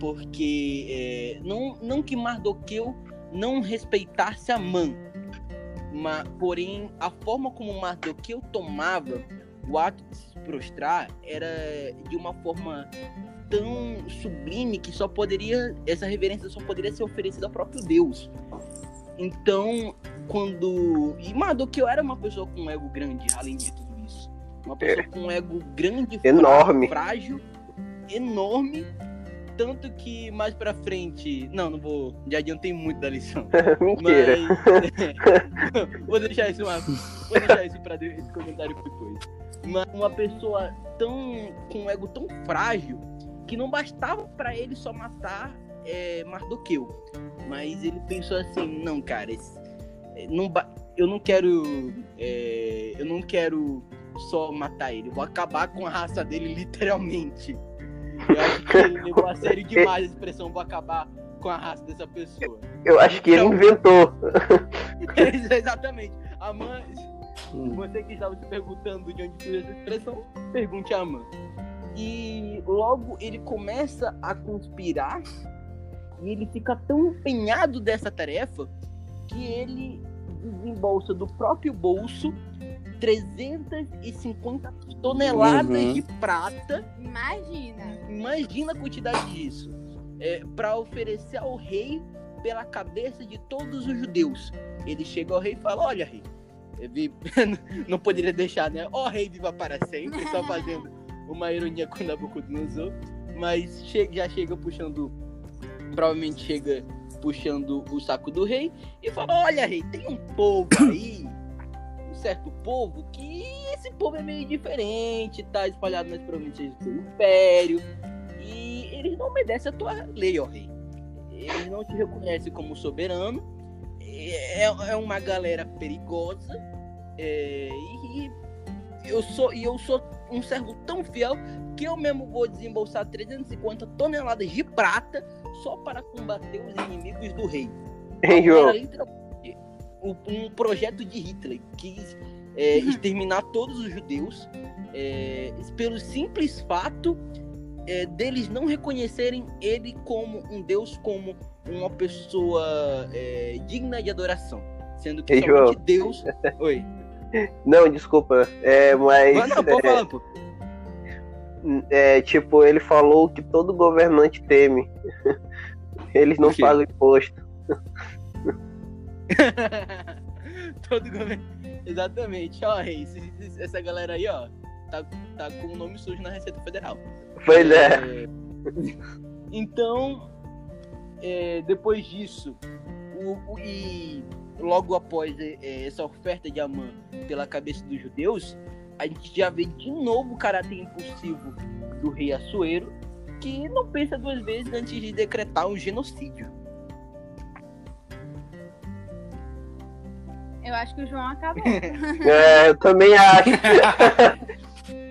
Porque é, não, não que Mardoqueu não respeitasse a Man, mas, porém a forma como Mardoqueu tomava o ato de se prostrar era de uma forma tão sublime que só poderia essa reverência só poderia ser oferecida ao próprio Deus. Então, quando e Mardoqueu era uma pessoa com um ego grande, além de tudo isso, uma pessoa com um ego grande, Enorme. frágil, enorme, tanto que mais pra frente, não, não vou, já adiantei muito da lição. [laughs] Mentira. Mas [laughs] vou deixar isso uma, vou deixar isso para esse comentário pra depois. Mas uma pessoa tão com um ego tão frágil que não bastava pra ele só matar é, Mardoqueu. Mas ele pensou assim, não, cara, esse- é, não eu não quero é, eu não quero só matar ele, eu vou acabar com a raça dele [laughs] literalmente. Eu acho que [laughs] ele levou a sério demais a expressão vou acabar com a raça dessa pessoa. Eu acho que ele inventou. [laughs] Exatamente. A mãe. Você que estava se perguntando de onde surgiu essa expressão, pergunte à mãe. E logo ele começa a conspirar e ele fica tão empenhado dessa tarefa que ele desembolsa do próprio bolso 350 toneladas Uhum. de prata Imagina. Imagina a quantidade disso. É, para oferecer ao rei pela cabeça de todos os judeus. Ele chega ao rei e fala: Olha, rei, [laughs] não poderia deixar, né? Ó, rei viva para sempre, só fazendo uma ironia com Nabucodonosor. Mas che- já chega puxando, provavelmente chega puxando o saco do rei e fala: Olha, rei, tem um povo aí, certo povo, que esse povo é meio diferente, tá espalhado nas províncias do império. E eles não obedecem a tua lei, ó rei. Eles não te reconhecem como soberano. É, é uma galera perigosa. é, e eu sou, e eu sou um servo tão fiel que eu mesmo vou desembolsar 350 toneladas de prata só para combater os inimigos do rei. Literalmente um, projeto de Hitler. Quis é, exterminar todos os judeus é, pelo simples fato é, deles não reconhecerem ele como um Deus, como uma pessoa é, digna de adoração. Sendo que Ei, somente João. Deus. [laughs] Oi. Não, desculpa. É, mas. Mas não, é, pô. é, tipo, ele falou que todo governante teme. Eles não pagam imposto. [laughs] Todo governo. Exatamente. Ó, esse- esse- essa galera aí, ó, tá, tá com o nome sujo na Receita Federal. Pois é. É, Então, é, depois disso, o- o- e logo após é, essa oferta de Amã pela cabeça dos judeus, a gente já vê de novo o caráter impulsivo do rei Assuero, que não pensa duas vezes antes de decretar um genocídio. Eu acho que o João acabou. [laughs] É, eu também acho.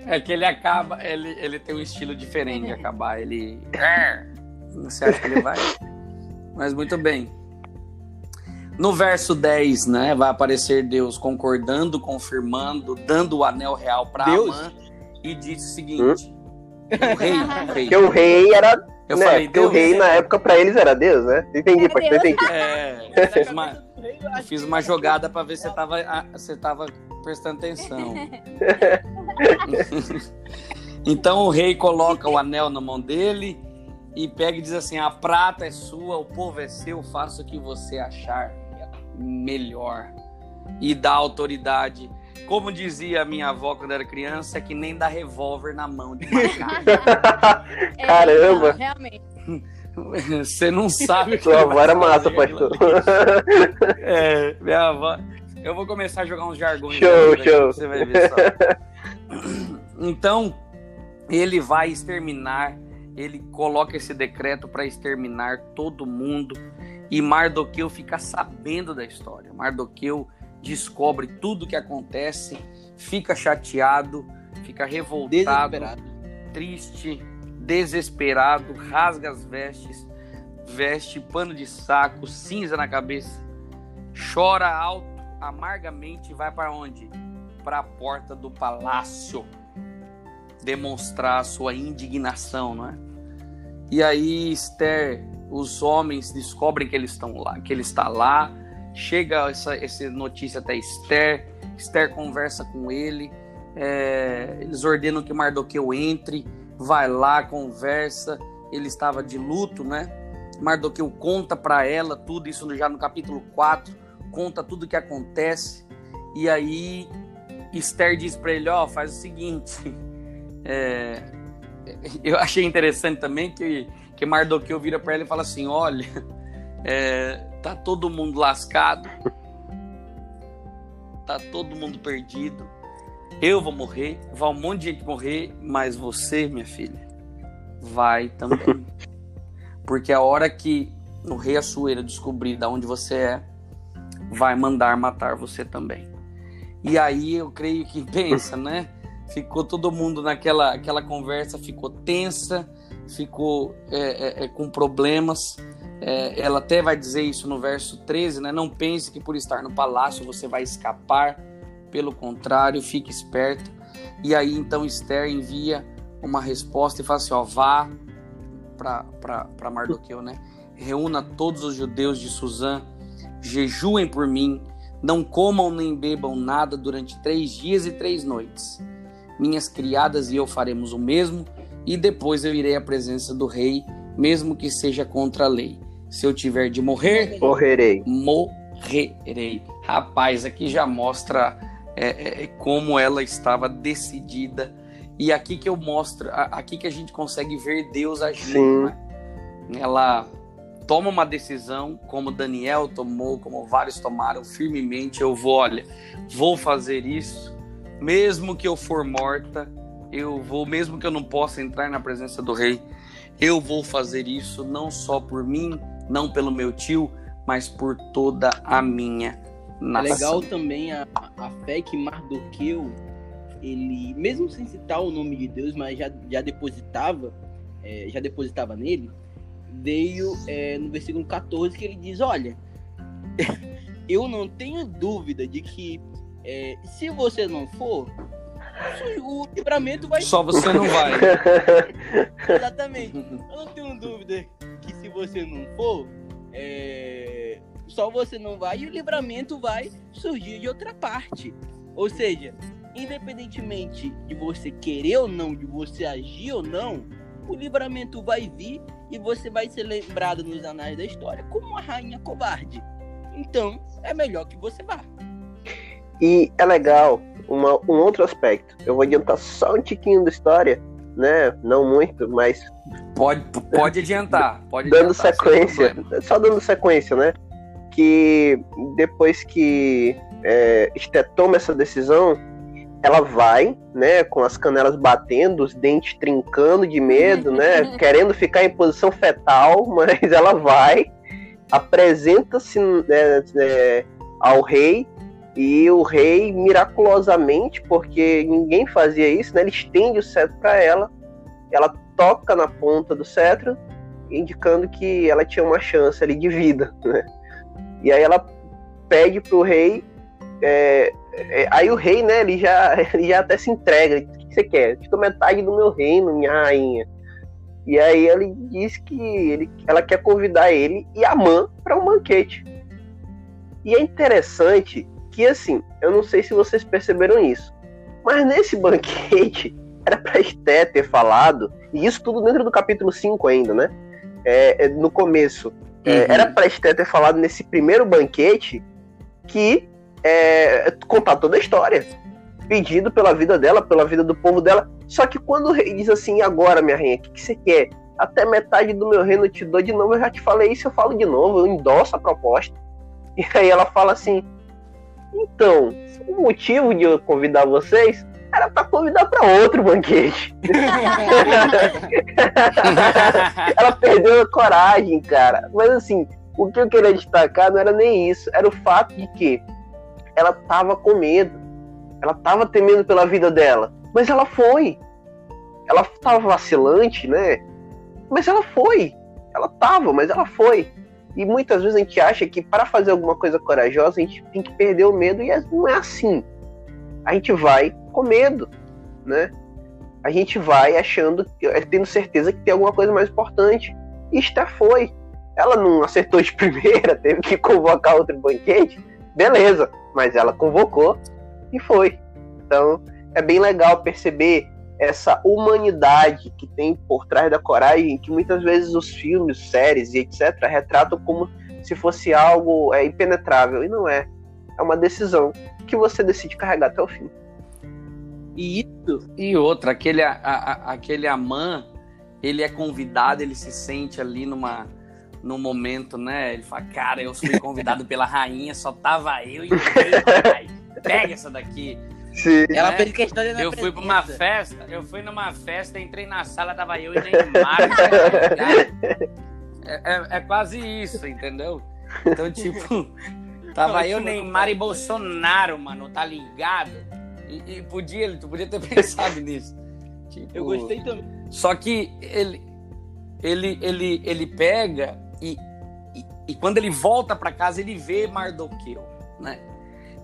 É que ele acaba, ele, ele tem um estilo diferente de acabar. Ele. É. Você acha que ele vai? Mas muito bem. No verso 10, né, vai aparecer Deus concordando, confirmando, dando o anel real para Deus? Amã e diz o seguinte: o rei, o rei. Porque o rei era. Eu né, falei, porque o rei na época pra eles era Deus, né? Entendi, Era pode Deus. entendi. É, eu fiz uma, eu fiz uma jogada para ver se você tava, você tava prestando atenção. [laughs] então o rei coloca o anel na mão dele e pega e diz assim: a prata é sua, o povo é seu, faça o que você achar melhor. E dá autoridade. Como dizia a minha avó quando era criança, é que nem dá revólver na mão de macaco. [laughs] [laughs] É, Caramba. não, realmente. [laughs] Você não sabe o que Sua avó era massa, pastor. [laughs] É, minha avó. Eu vou começar a jogar uns jargões. Show, aí, show. Você vai ver só. [laughs] Então, ele vai exterminar, ele coloca esse decreto para exterminar todo mundo e Mardoqueu fica sabendo da história. Mardoqueu descobre tudo que acontece, fica chateado, fica revoltado, desesperado. triste, desesperado, rasga as vestes, veste pano de saco, cinza na cabeça, chora alto, amargamente e vai para onde? Para a porta do palácio demonstrar sua indignação, não é? E aí Esther, os homens descobrem que estão lá, que ele está lá. Chega essa, essa notícia até Esther. Esther conversa com ele. É, eles ordenam que Mardoqueu entre, vai lá, conversa. Ele estava de luto, né? Mardoqueu conta para ela tudo isso já no capítulo 4, conta tudo o que acontece. E aí Esther diz para ele, ó, oh, faz o seguinte, [laughs] é, eu achei interessante também que, que Mardoqueu vira para ela e fala assim, olha, é, tá todo mundo lascado, tá todo mundo perdido, eu vou morrer, vai um monte de gente morrer, mas você, minha filha, vai também. [laughs] Porque a hora que o rei Assuero descobrir de onde você é, vai mandar matar você também. E aí eu creio que [laughs] pensa, né? Ficou todo mundo naquela aquela conversa, ficou tensa, ficou é, é, é com problemas. É, ela até vai dizer isso no verso 13, né? Não pense que por estar no palácio você vai escapar, pelo contrário, fique esperto. E aí então Esther envia uma resposta e fala assim: ó, vá para Mardoqueu, né? Reúna todos os judeus de Suzã, jejuem por mim, não comam nem bebam nada durante três dias e três noites. Minhas criadas e eu faremos o mesmo, e depois eu irei à presença do rei, mesmo que seja contra a lei. Se eu tiver de morrer, morrerei. Morrerei. Rapaz, aqui já mostra é, é, é como ela estava decidida e aqui que eu mostro, aqui que a gente consegue ver Deus agindo. Né? Ela toma uma decisão, como Daniel tomou, como vários tomaram, firmemente. Eu vou, olha, vou fazer isso, mesmo que eu for morta, eu vou, mesmo que eu não possa entrar na presença do rei, eu vou fazer isso não só por mim, não pelo meu tio, mas por toda a minha É legal também a, a fé que Mardoqueu ele, mesmo sem citar o nome de Deus, mas já, já depositava, é, já depositava nele, veio é, no versículo 14 que ele diz: Olha, [laughs] eu não tenho dúvida de que é, se você não for, o livramento vai. Só você não vai. [laughs] Exatamente. Eu não tenho dúvida que se você não for, é, só você não vai e o livramento vai surgir de outra parte. Ou seja, independentemente de você querer ou não, de você agir ou não, o livramento vai vir e você vai ser lembrado nos anais da história como uma rainha covarde. Então, é melhor que você vá. E é legal uma, um outro aspecto. Eu vou adiantar só um tiquinho da história, né? Não muito, mas. Pode, pode adiantar. Pode dando adiantar, sequência. Só dando sequência, né? Que depois que é, toma essa decisão, ela vai, né, com as canelas batendo, os dentes trincando de medo, né, [laughs] querendo ficar em posição fetal, [laughs] mas ela vai, apresenta-se né, né, ao rei e o rei miraculosamente, porque ninguém fazia isso, né, ele estende o cetro para ela, ela toca na ponta do cetro, indicando que ela tinha uma chance ali de vida, né? E aí ela pede para o rei é, é, aí o rei, né, ele já, [laughs] ele já até se entrega. o que você quer? Te dou metade do meu reino, minha rainha. E aí ele diz que ele, ela quer convidar ele e a mãe para um banquete. E é interessante que, assim, eu não sei se vocês perceberam isso, mas nesse banquete [laughs] era para Esté ter falado, e isso tudo dentro do capítulo 5 ainda, né? É, é no começo. É, uhum. era para Esté ter falado nesse primeiro banquete que é, contar toda a história. Pedido pela vida dela, pela vida do povo dela. Só que quando o rei diz assim, agora, minha rainha, o que, que você quer? Até metade do meu reino eu te dou de novo. Eu já te falei isso, eu falo de novo, eu endosso a proposta. [laughs] E aí ela fala assim: então, o motivo de eu convidar vocês era para convidar para outro banquete. [laughs] ela perdeu a coragem, cara. Mas assim, o que eu queria destacar não era nem isso, era o fato de que ela tava com medo. Ela tava temendo pela vida dela. Mas ela foi. Ela tava vacilante, né? Mas ela foi. Ela tava, mas ela foi. E muitas vezes a gente acha que para fazer alguma coisa corajosa a gente tem que perder o medo e não é assim. A gente vai com medo, né? A gente vai achando, tendo certeza que tem alguma coisa mais importante. E Esther foi. Ela não acertou de [laughs] primeira, teve que convocar outro banquete, beleza. Mas ela convocou e foi. Então é bem legal perceber essa humanidade que tem por trás da coragem, que muitas vezes os filmes, séries e etc. retratam como se fosse algo é, impenetrável. E não é. É uma decisão que você decide carregar até o fim. E isso. E outra, aquele, a, a, aquele Amã, ele é convidado, ele se sente ali numa, num momento, né? Ele fala, cara, eu fui convidado pela rainha, só tava eu e o rei, Pega essa daqui. Sim. Ela né? fez questão de Eu fui pra uma festa, eu fui numa festa, entrei na sala, tava eu e Neymar. é, é, é, quase isso, entendeu? Então, tipo, [laughs] tava eu, Neymar e Bolsonaro, mano, tá ligado? E, e podia, tu podia ter [laughs] pensado nisso. Tipo, eu gostei também. Só que ele, ele, ele, ele pega e, e, e quando ele volta para casa, ele vê Mardoqueu, né?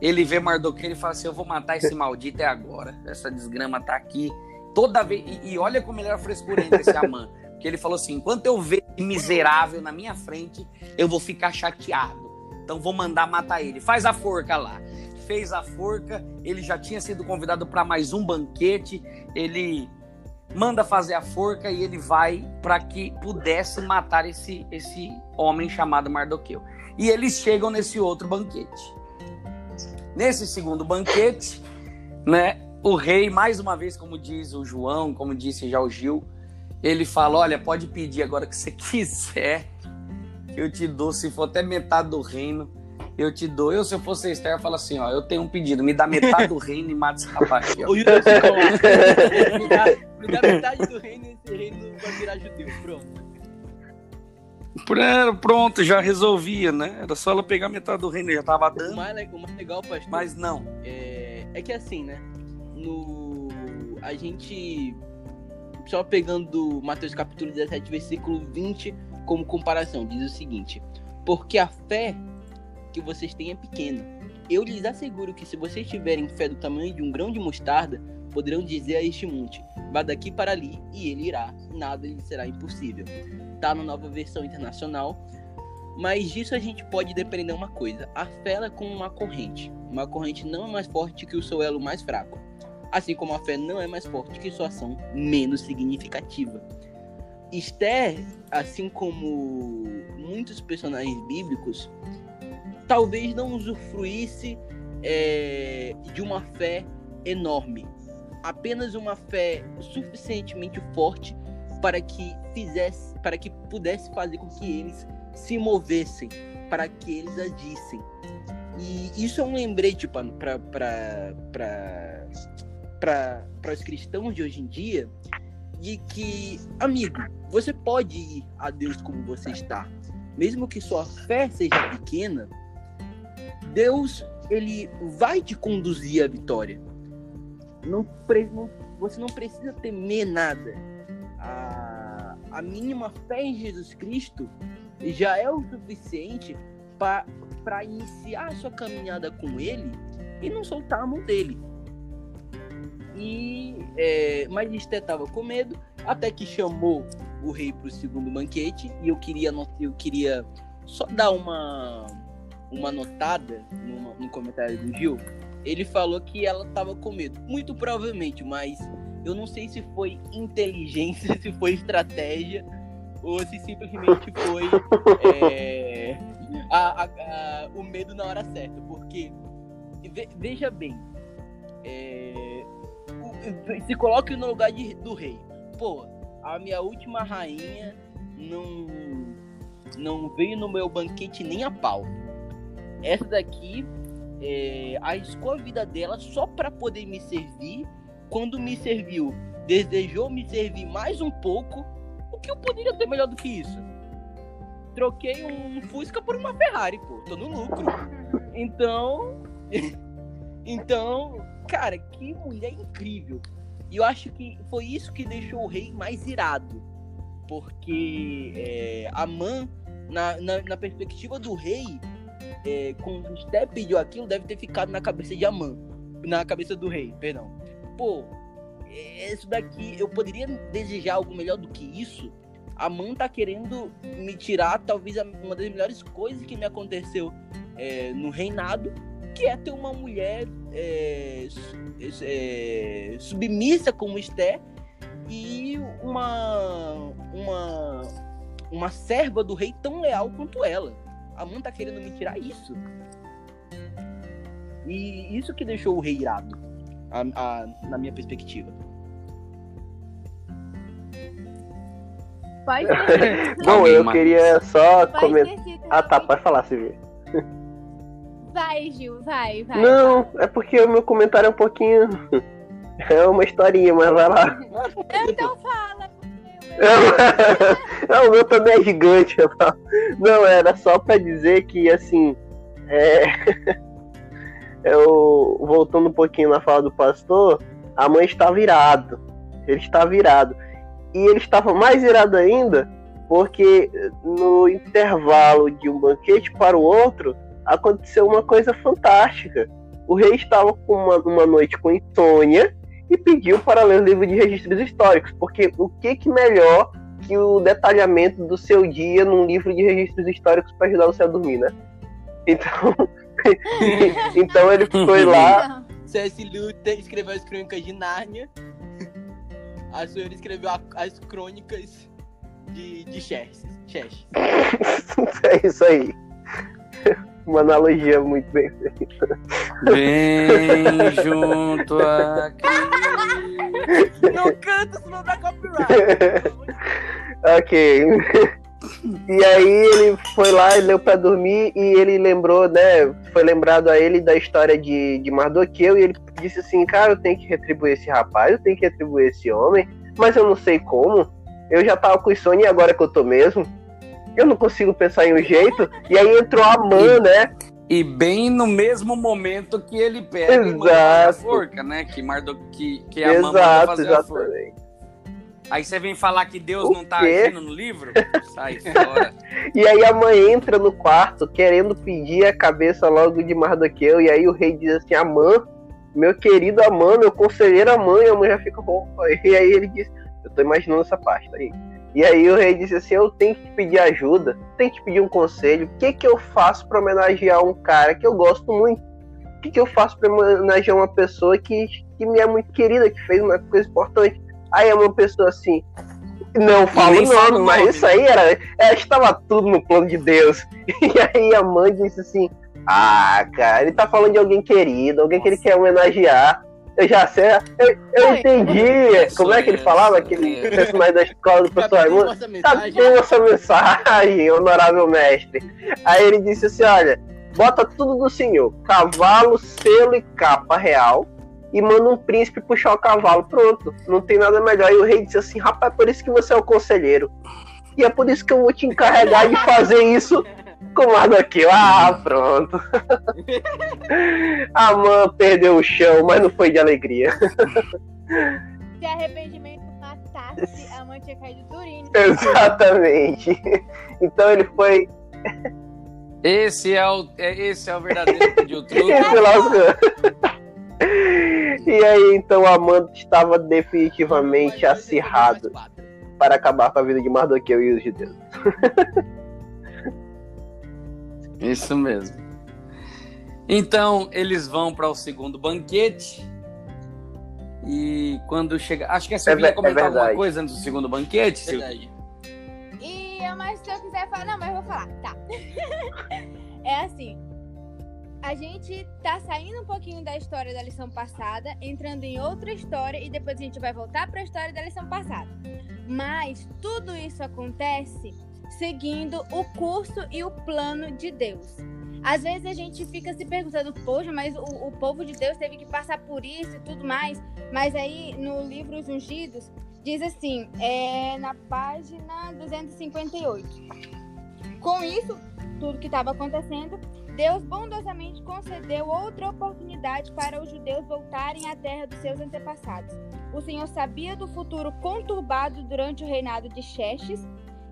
ele vê Mardoqueu e fala assim: Eu vou matar esse maldito é agora. Essa desgrama tá aqui. Toda vez. E, e olha como ele era frescurento, esse Amã. Porque ele falou assim: enquanto eu ver miserável na minha frente, eu vou ficar chateado. Então vou mandar matar ele. Faz a forca lá. Fez a forca, ele já tinha sido convidado para mais um banquete. Ele manda fazer a forca e ele vai para que pudesse matar esse, esse homem chamado Mardoqueu. E eles chegam nesse outro banquete. Nesse segundo banquete, né, o rei, mais uma vez, como diz o João, como disse já o Gil, ele fala: Olha, pode pedir agora que você [laughs] quiser, eu te dou, se for até metade do reino, eu te dou. Eu, se eu fosse Esther, eu falo assim: Ó, eu tenho um pedido, me dá metade do reino e mata esse rapaz. Aqui, [laughs] o Judas [laughs] me, dá, me dá metade do reino e esse reino vai virar judeu. Pronto. Pronto, já resolvia, né? Era só ela pegar metade do reino, já tava dando. O mais, o mais legal, pastor. Mas não. É, é que assim, né? No. A gente. Só pegando Mateus capítulo 17, versículo 20 como comparação, diz o seguinte: Porque a fé que vocês têm é pequena. Eu lhes asseguro que se vocês tiverem fé do tamanho de um grão de mostarda, poderão dizer a este monte: vá daqui para ali, e ele irá, nada lhe será impossível tá na nova versão internacional. Mas disso a gente pode depender uma coisa: a fé é como uma corrente. Uma corrente não é mais forte que o seu elo mais fraco. Assim como a fé não é mais forte que sua ação menos significativa. Esther, assim como muitos personagens bíblicos, talvez não usufruísse é, de uma fé enorme. Apenas uma fé suficientemente forte para que fizesse, para que pudesse fazer com que eles se movessem, para que eles agissem. E isso é um lembrete para os cristãos de hoje em dia de que, amigo, você pode ir a Deus como você está, mesmo que sua fé seja pequena. Deus ele vai te conduzir à vitória. Não, você não precisa temer nada a, a mínima fé em Jesus Cristo já é o suficiente para iniciar a sua caminhada com Ele e não soltar a mão dele. E é, mas Esté estava com medo até que chamou o rei para o segundo banquete e eu queria eu queria só dar uma uma notada no, comentário do Gil. Ele falou que ela estava com medo, muito provavelmente, mas eu não sei se foi inteligência, [laughs] se foi estratégia, ou se simplesmente foi é, a, a, a, o medo na hora certa. Porque, veja bem, é, se coloque no lugar de, do rei. Pô, a minha última rainha não, não veio no meu banquete nem a pau. Essa daqui é, arriscou a vida dela só para poder me servir quando me serviu, desejou me servir mais um pouco, o que eu poderia ter melhor do que isso? Troquei um Fusca por uma Ferrari, pô. Tô no lucro. Então. [laughs] então, cara, que mulher incrível. E eu acho que foi isso que deixou o rei mais irado. Porque é, a Man, na, na, na, perspectiva do rei, é, quando Sté pediu aquilo, deve ter ficado na cabeça de Aman. Na cabeça do rei, perdão. Pô, é, isso daqui, eu poderia desejar algo melhor do que isso? A Man tá querendo me tirar, talvez, uma das melhores coisas que me aconteceu é, no reinado, que é ter uma mulher é, é, submissa como Esté e uma, uma, uma serva do rei tão leal quanto ela. A mãe tá querendo me tirar isso. E isso que deixou o rei irado, a, a, na minha perspectiva. Pode [laughs] Bom, eu queria só comentar. Ah, tá, pode falar, Silvia. Vai, Gil, vai, vai. Não, é porque o meu comentário é um pouquinho. [laughs] É uma historinha, mas vai lá. [laughs] Então fala. [laughs] Não, o meu também é gigante. Não, era só pra dizer que, assim. É... [laughs] Eu, voltando um pouquinho na fala do pastor, a mãe estava irado. Ele estava irado. E ele estava mais irado ainda porque no intervalo de um banquete para o outro, aconteceu uma coisa fantástica. O rei estava com uma, uma noite com insônia e pediu para ler o livro de registros históricos, porque o que, que melhor que o detalhamento do seu dia num livro de registros históricos para ajudar você a dormir, né? Então, [laughs] então ele foi lá. [laughs] C.S. Lewis escreveu as crônicas de Nárnia. A senhora escreveu a, as crônicas de, de Chess. [laughs] é isso aí. [laughs] Uma analogia muito bem feita. Vem junto aqui. Não canta, senão dá copyright. ok. E aí ele foi lá, ele leu pra dormir e ele lembrou, né? Foi lembrado a ele da história de, de Mardoqueu e ele disse assim, cara, eu tenho que retribuir esse rapaz, eu tenho que retribuir esse homem, mas eu não sei como. Eu já tava com sono e agora que eu tô mesmo eu não consigo pensar em um jeito. E aí entrou a Man, né? E bem no mesmo momento que ele pega Exato. a forca, né? Que, Mardo... que, que a Exato, manda fazer exatamente. a forca. Aí você vem falar que Deus o não tá quê? agindo no livro? Sai fora. [laughs] e aí a mãe entra no quarto querendo pedir a cabeça logo de Mardoqueu. E aí o rei diz assim: Amã, meu querido Amã, meu conselheiro Amã. E a mãe já fica, opa. E aí ele diz: Eu tô imaginando essa parte aí. E aí o rei disse assim: Eu tenho que pedir ajuda, tenho que pedir um conselho. O que, que eu faço para homenagear um cara que eu gosto muito? O que, que eu faço para homenagear uma pessoa que, que me é muito querida, que fez uma coisa importante? Aí é uma pessoa assim. Não falo nome, mas nome, isso aí era, é, estava tudo no plano de Deus. [laughs] E aí a mãe disse assim: Ah, cara, ele tá falando de alguém querido, alguém que ele quer homenagear. Eu já sei, eu, eu entendi. Como é que ele falava? Aquele personagem da escola do professor Raimundo. Cadê essa mensagem, [laughs] honorável mestre? Aí ele disse assim: olha, bota tudo do senhor: cavalo, selo e capa real. E manda um príncipe puxar o cavalo. Pronto, não tem nada melhor. E o rei disse assim: rapaz, é por isso que você é o conselheiro. E é por isso que eu vou te encarregar de fazer isso Comando aqui, ah, pronto. A mãe perdeu o chão, mas não foi de alegria. Se arrependimento matasse, a mãe tinha caído durinho. Exatamente. Então ele foi. Esse é o, é, esse é o verdadeiro de truque. E aí, então, Amanda estava definitivamente acirrado para acabar com a vida de Mardoqueu e os judeus. Isso mesmo. Então eles vão para o segundo banquete. E quando chega. Acho que a Silvia é, comentar é alguma coisa antes do segundo banquete. Verdade. E mas se eu quiser falar. Não, mas eu vou falar. Tá. [laughs] é assim. A gente tá saindo um pouquinho da história da lição passada, entrando em outra história e depois a gente vai voltar para a história da lição passada. Mas tudo isso acontece seguindo o curso e o plano de Deus. Às vezes a gente fica se perguntando, poxa, mas o, o povo de Deus teve que passar por isso e tudo mais. Mas aí no livro Os Ungidos, diz assim, é, na página 258. Com isso, tudo que estava acontecendo, Deus bondosamente concedeu outra oportunidade para os judeus voltarem à terra dos seus antepassados. O Senhor sabia do futuro conturbado durante o reinado de Xerxes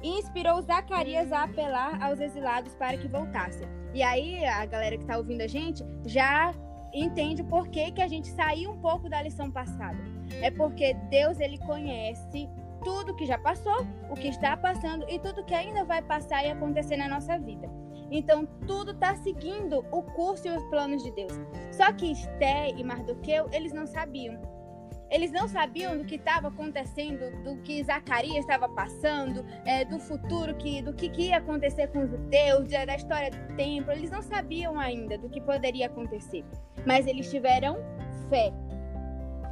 e inspirou Zacarias a apelar aos exilados para que voltassem. E aí, a galera que está ouvindo a gente já entende o porquê que a gente saiu um pouco da lição passada. É porque Deus ele conhece tudo que já passou, o que está passando e tudo que ainda vai passar e acontecer na nossa vida. Então, tudo está seguindo o curso e os planos de Deus. Só que Esté e Mardoqueu, eles não sabiam. Eles não sabiam do que estava acontecendo, do que Zacarias estava passando, é, do futuro, que, do que, que, ia acontecer com os judeus, da história do templo. Eles não sabiam ainda do que poderia acontecer. Mas eles tiveram fé.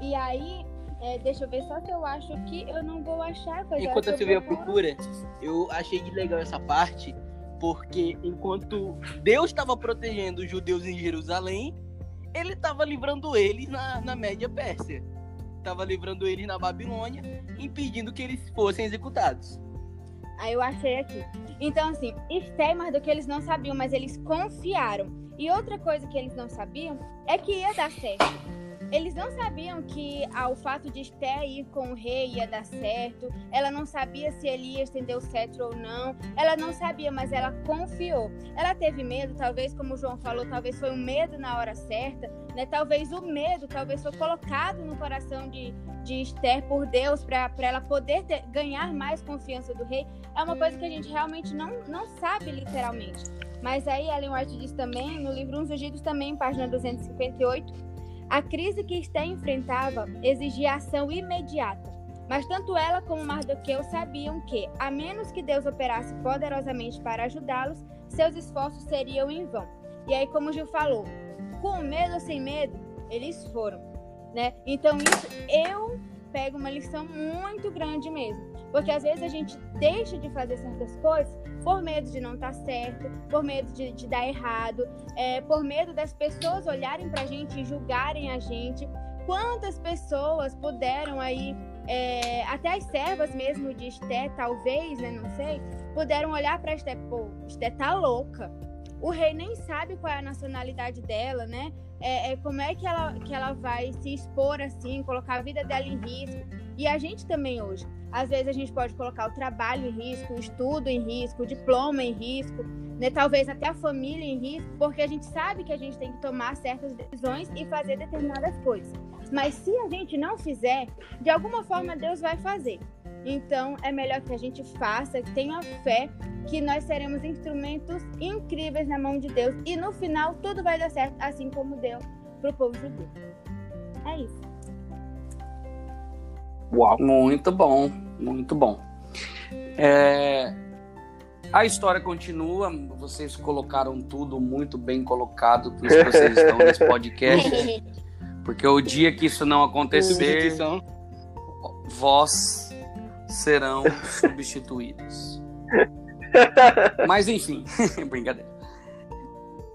E aí, é, deixa eu ver só se eu acho que eu não vou achar. Enquanto a Silvia procura, eu achei legal essa parte, porque enquanto Deus estava protegendo os judeus em Jerusalém, ele estava livrando eles na, na Média Pérsia estava livrando eles na Babilônia, impedindo que eles fossem executados. Aí eu achei aqui. Então, assim, Esté mais do que eles não sabiam, mas eles confiaram. E outra coisa que eles não sabiam é que ia dar certo. Eles não sabiam que ao fato de Esther ir com o rei ia dar certo. Ela não sabia se ele ia estender o cetro ou não. Ela não sabia, mas ela confiou. Ela teve medo, talvez, como o João falou, talvez foi um medo na hora certa. Né? Talvez o medo, talvez foi colocado no coração de, de Esther por Deus para ela poder ter, ganhar mais confiança do rei. É uma coisa que a gente realmente não, não sabe literalmente. Mas aí Ellen White diz também, no livro Uns Ungidos também, página 258, a crise que Esté enfrentava exigia ação imediata, mas tanto ela como Mardoqueu sabiam que, a menos que Deus operasse poderosamente para ajudá-los, seus esforços seriam em vão. E aí, como Gil falou, com medo ou sem medo, eles foram, né? Então isso eu pego uma lição muito grande mesmo, porque às vezes a gente deixa de fazer certas coisas por medo de não estar tá certo, por medo de, de dar errado, é, por medo das pessoas olharem para a gente e julgarem a gente. Quantas pessoas puderam aí, é, até as servas mesmo de Esté, talvez, né, não sei, puderam olhar para Esté, pô, Esté tá louca. O rei nem sabe qual é a nacionalidade dela, né? É, é, como é que ela, que ela vai se expor assim, colocar a vida dela em risco. E a gente também hoje. Às vezes a gente pode colocar o trabalho em risco, o estudo em risco, o diploma em risco, né? talvez até a família em risco, porque a gente sabe que a gente tem que tomar certas decisões e fazer determinadas coisas. Mas se a gente não fizer, de alguma forma Deus vai fazer. Então é melhor que a gente faça, tenha fé que nós seremos instrumentos incríveis na mão de Deus e no final tudo vai dar certo, assim como deu para o povo judeu. É isso. Uau. Muito bom, muito bom. É, a história continua, vocês colocaram tudo muito bem colocado, por isso vocês estão nesse podcast. [laughs] Porque o dia que isso não acontecer, vós serão substituídos. [laughs] Mas enfim, [laughs] brincadeira.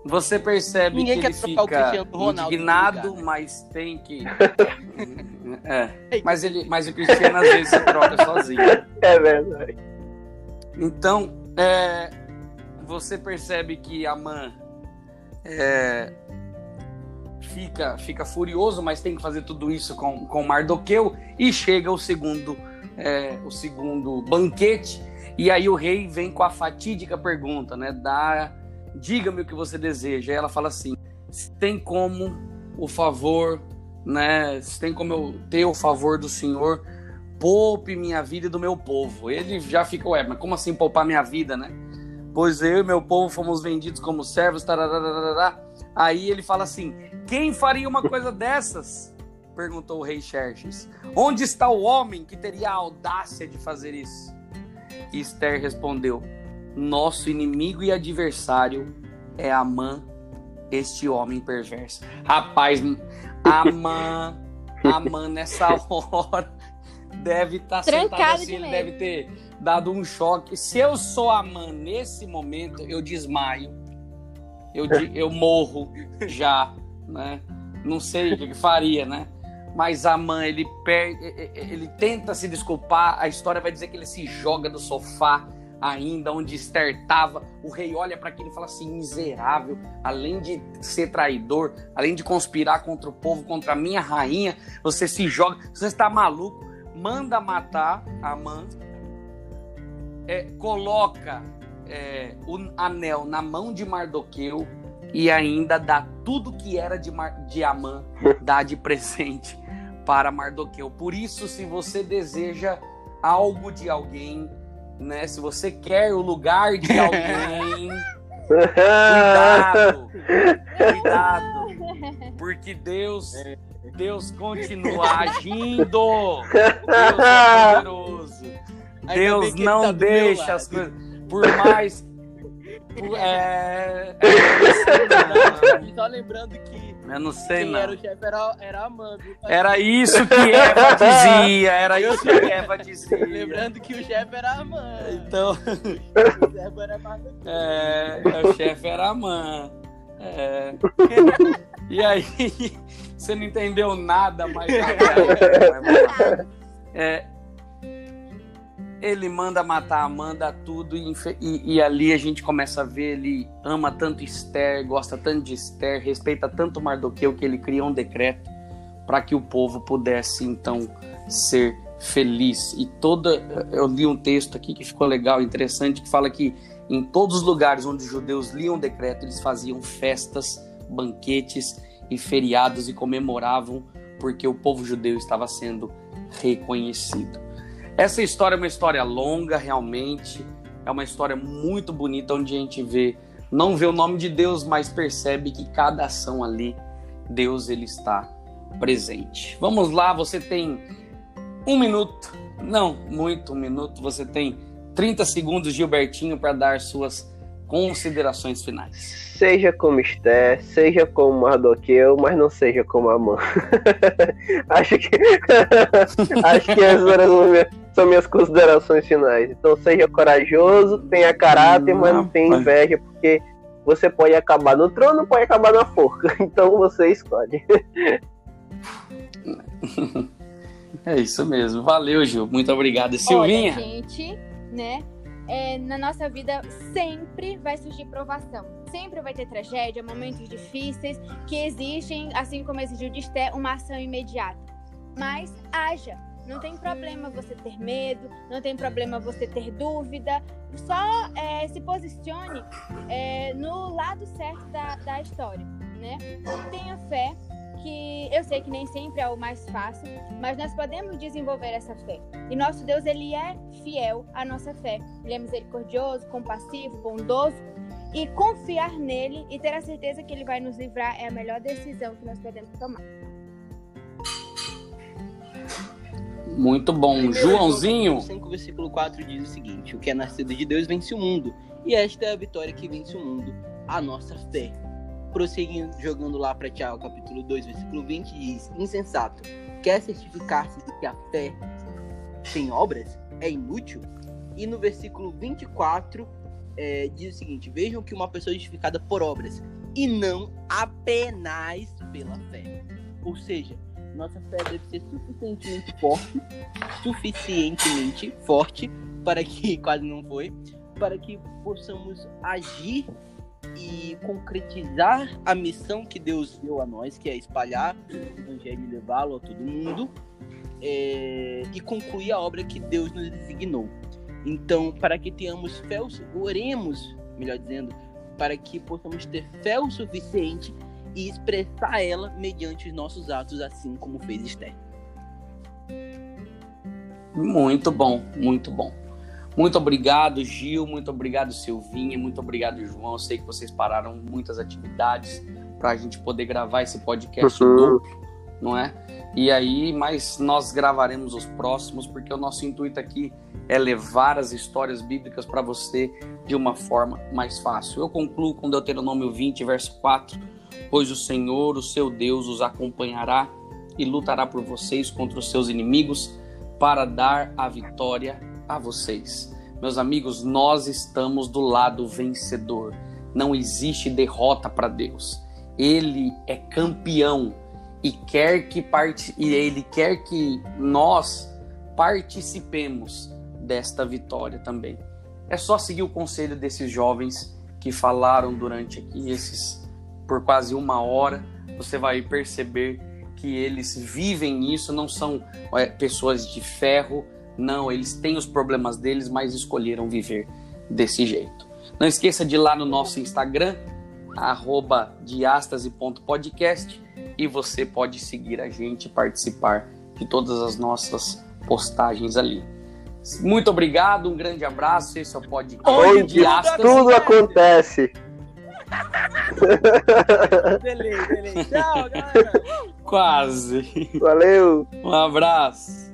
Você percebe Ninguém que ele fica indignado, mas tem que. [laughs] é. Mas, ele, mas o Cristiano às vezes se troca sozinho. É verdade. Então, é, você percebe que a Man é, fica, fica furioso, mas tem que fazer tudo isso com, com Mardoqueu e chega o segundo, é, o segundo banquete. E aí o rei vem com a fatídica pergunta, né? Da diga-me o que você deseja. E ela fala assim: se tem como o favor, né? Se tem como eu ter o favor do Senhor, poupe minha vida e do meu povo. Ele já fica, ué, mas como assim poupar minha vida, né? Pois eu e meu povo fomos vendidos como servos, tararara. Aí ele fala assim: quem faria uma coisa dessas? Perguntou o rei Xerxes. Onde está o homem que teria a audácia de fazer isso? E Esther respondeu: nosso inimigo e adversário é Amã, este homem perverso. Rapaz, Amã, [laughs] Amã nessa hora deve estar tá sentado assim, ele deve ter dado um choque. Se eu sou Amã nesse momento, eu desmaio. eu, [laughs] eu morro já, né? Não sei o que faria, né? Mas a mãe, ele, perde, ele tenta se desculpar, a história vai dizer que ele se joga do sofá ainda, onde Esther estava. O rei olha para aquilo e fala assim: miserável, além de ser traidor, além de conspirar contra o povo, contra a minha rainha, você se joga, você está maluco. Manda matar a mãe, é, coloca é, o anel na mão de Mardoqueu e ainda dá tudo que era de, Mar de Amã, [laughs] dá de presente para Mardoqueu. Por isso, se você deseja algo de alguém, né? Se você quer o lugar de [laughs] alguém, [laughs] cuidado, cuidado, porque Deus, Deus continua agindo. Deus é [laughs] poderoso. Deus não tá deixa as coisas. Por mais é, é Só lembrando que. Eu não sei, quem não. era o chefe era, era a Amanda. Era isso que Eva [laughs] dizia. Era isso que Eva dizia. Lembrando que o chefe era a Amanda. Então. [laughs] O era é, o chefe era a Amanda. É. E aí, [laughs] você não entendeu nada, mas. É, ele manda matar Amanda, tudo, e, e, e, ali a gente começa a ver, ele ama tanto Esther, gosta tanto de Esther, respeita tanto Mardoqueu que ele cria um decreto para que o povo pudesse então ser feliz. E toda eu li um texto aqui que ficou legal, interessante, que fala que em todos os lugares onde os judeus liam o decreto, eles faziam festas, banquetes e feriados e comemoravam porque o povo judeu estava sendo reconhecido. Essa história é uma história longa, realmente. É uma história muito bonita, onde a gente vê, não vê o nome de Deus, mas percebe que cada ação ali, Deus ele está presente. Vamos lá, você tem um minuto, não muito um minuto, você tem 30 segundos, Gilbertinho, para dar suas considerações finais. Seja como Esté, seja como Mardoqueu, mas não seja como Amã. [laughs] acho que [laughs] acho que essas são minhas considerações finais. Então seja corajoso, tenha caráter, mas não tenha inveja, porque você pode acabar no trono, pode acabar na forca. [laughs] Então você escolhe. [laughs] É isso mesmo. Valeu, Gil. Muito obrigado. Silvinha. Olha, gente, né? é, na nossa vida sempre vai surgir provação. Sempre vai ter tragédia, momentos difíceis que exigem, assim como exigiu de Esté, uma ação imediata. Mas haja. Não tem problema você ter medo, não tem problema você ter dúvida. Só é, se posicione é, no lado certo da, da história, né? Tenha fé, que eu sei que nem sempre é o mais fácil, mas nós podemos desenvolver essa fé. E nosso Deus, ele é fiel à nossa fé. Ele é misericordioso, compassivo, bondoso. E confiar nele e ter a certeza que ele vai nos livrar é a melhor decisão que nós podemos tomar. Muito bom. Joãozinho. 5, versículo 4 diz o seguinte: O que é nascido de Deus vence o mundo. E esta é a vitória que vence o mundo, a nossa fé prosseguindo, jogando lá para Tiago, capítulo 2, versículo 20, diz: Insensato, quer certificar-se de que a fé sem obras é inútil? E no versículo 24 é, diz o seguinte: Vejam que uma pessoa é justificada por obras e não apenas pela fé. Ou seja, nossa fé deve ser suficientemente forte, suficientemente forte para que [laughs] quase não foi, para que possamos agir e concretizar a missão que Deus deu a nós, que é espalhar o evangelho e levá-lo a todo mundo, é, e concluir a obra que Deus nos designou. Então, para que tenhamos fé, oremos, melhor dizendo, para que possamos ter fé o suficiente e expressar ela mediante os nossos atos, assim como fez Esther. Muito bom, muito bom. Muito obrigado, Gil. Muito obrigado, Silvinha. Muito obrigado, João. Eu sei que vocês pararam muitas atividades para a gente poder gravar esse podcast uhum. duplo, não é? E aí, mas nós gravaremos os próximos, porque o nosso intuito aqui é levar as histórias bíblicas para você de uma forma mais fácil. Eu concluo com Deuteronômio 20, verso 4: Pois o Senhor, o seu Deus, os acompanhará e lutará por vocês contra os seus inimigos para dar a vitória a vocês. Meus amigos, nós estamos do lado vencedor. Não existe derrota para Deus. Ele é campeão e quer que parte e ele quer que nós participemos desta vitória também. É só seguir o conselho desses jovens que falaram durante aqui esses por quase uma hora. Você vai perceber que eles vivem isso, não são é, pessoas de ferro, não, eles têm os problemas deles, mas escolheram viver desse jeito. Não esqueça de ir lá no nosso Instagram, arroba diastase.podcast e você pode seguir a gente e participar de todas as nossas postagens ali. Muito obrigado, um grande abraço. Esse é o podcast. Onde tudo acontece. [laughs] beleza, beleza. Tchau, galera. Quase. Valeu. Um abraço.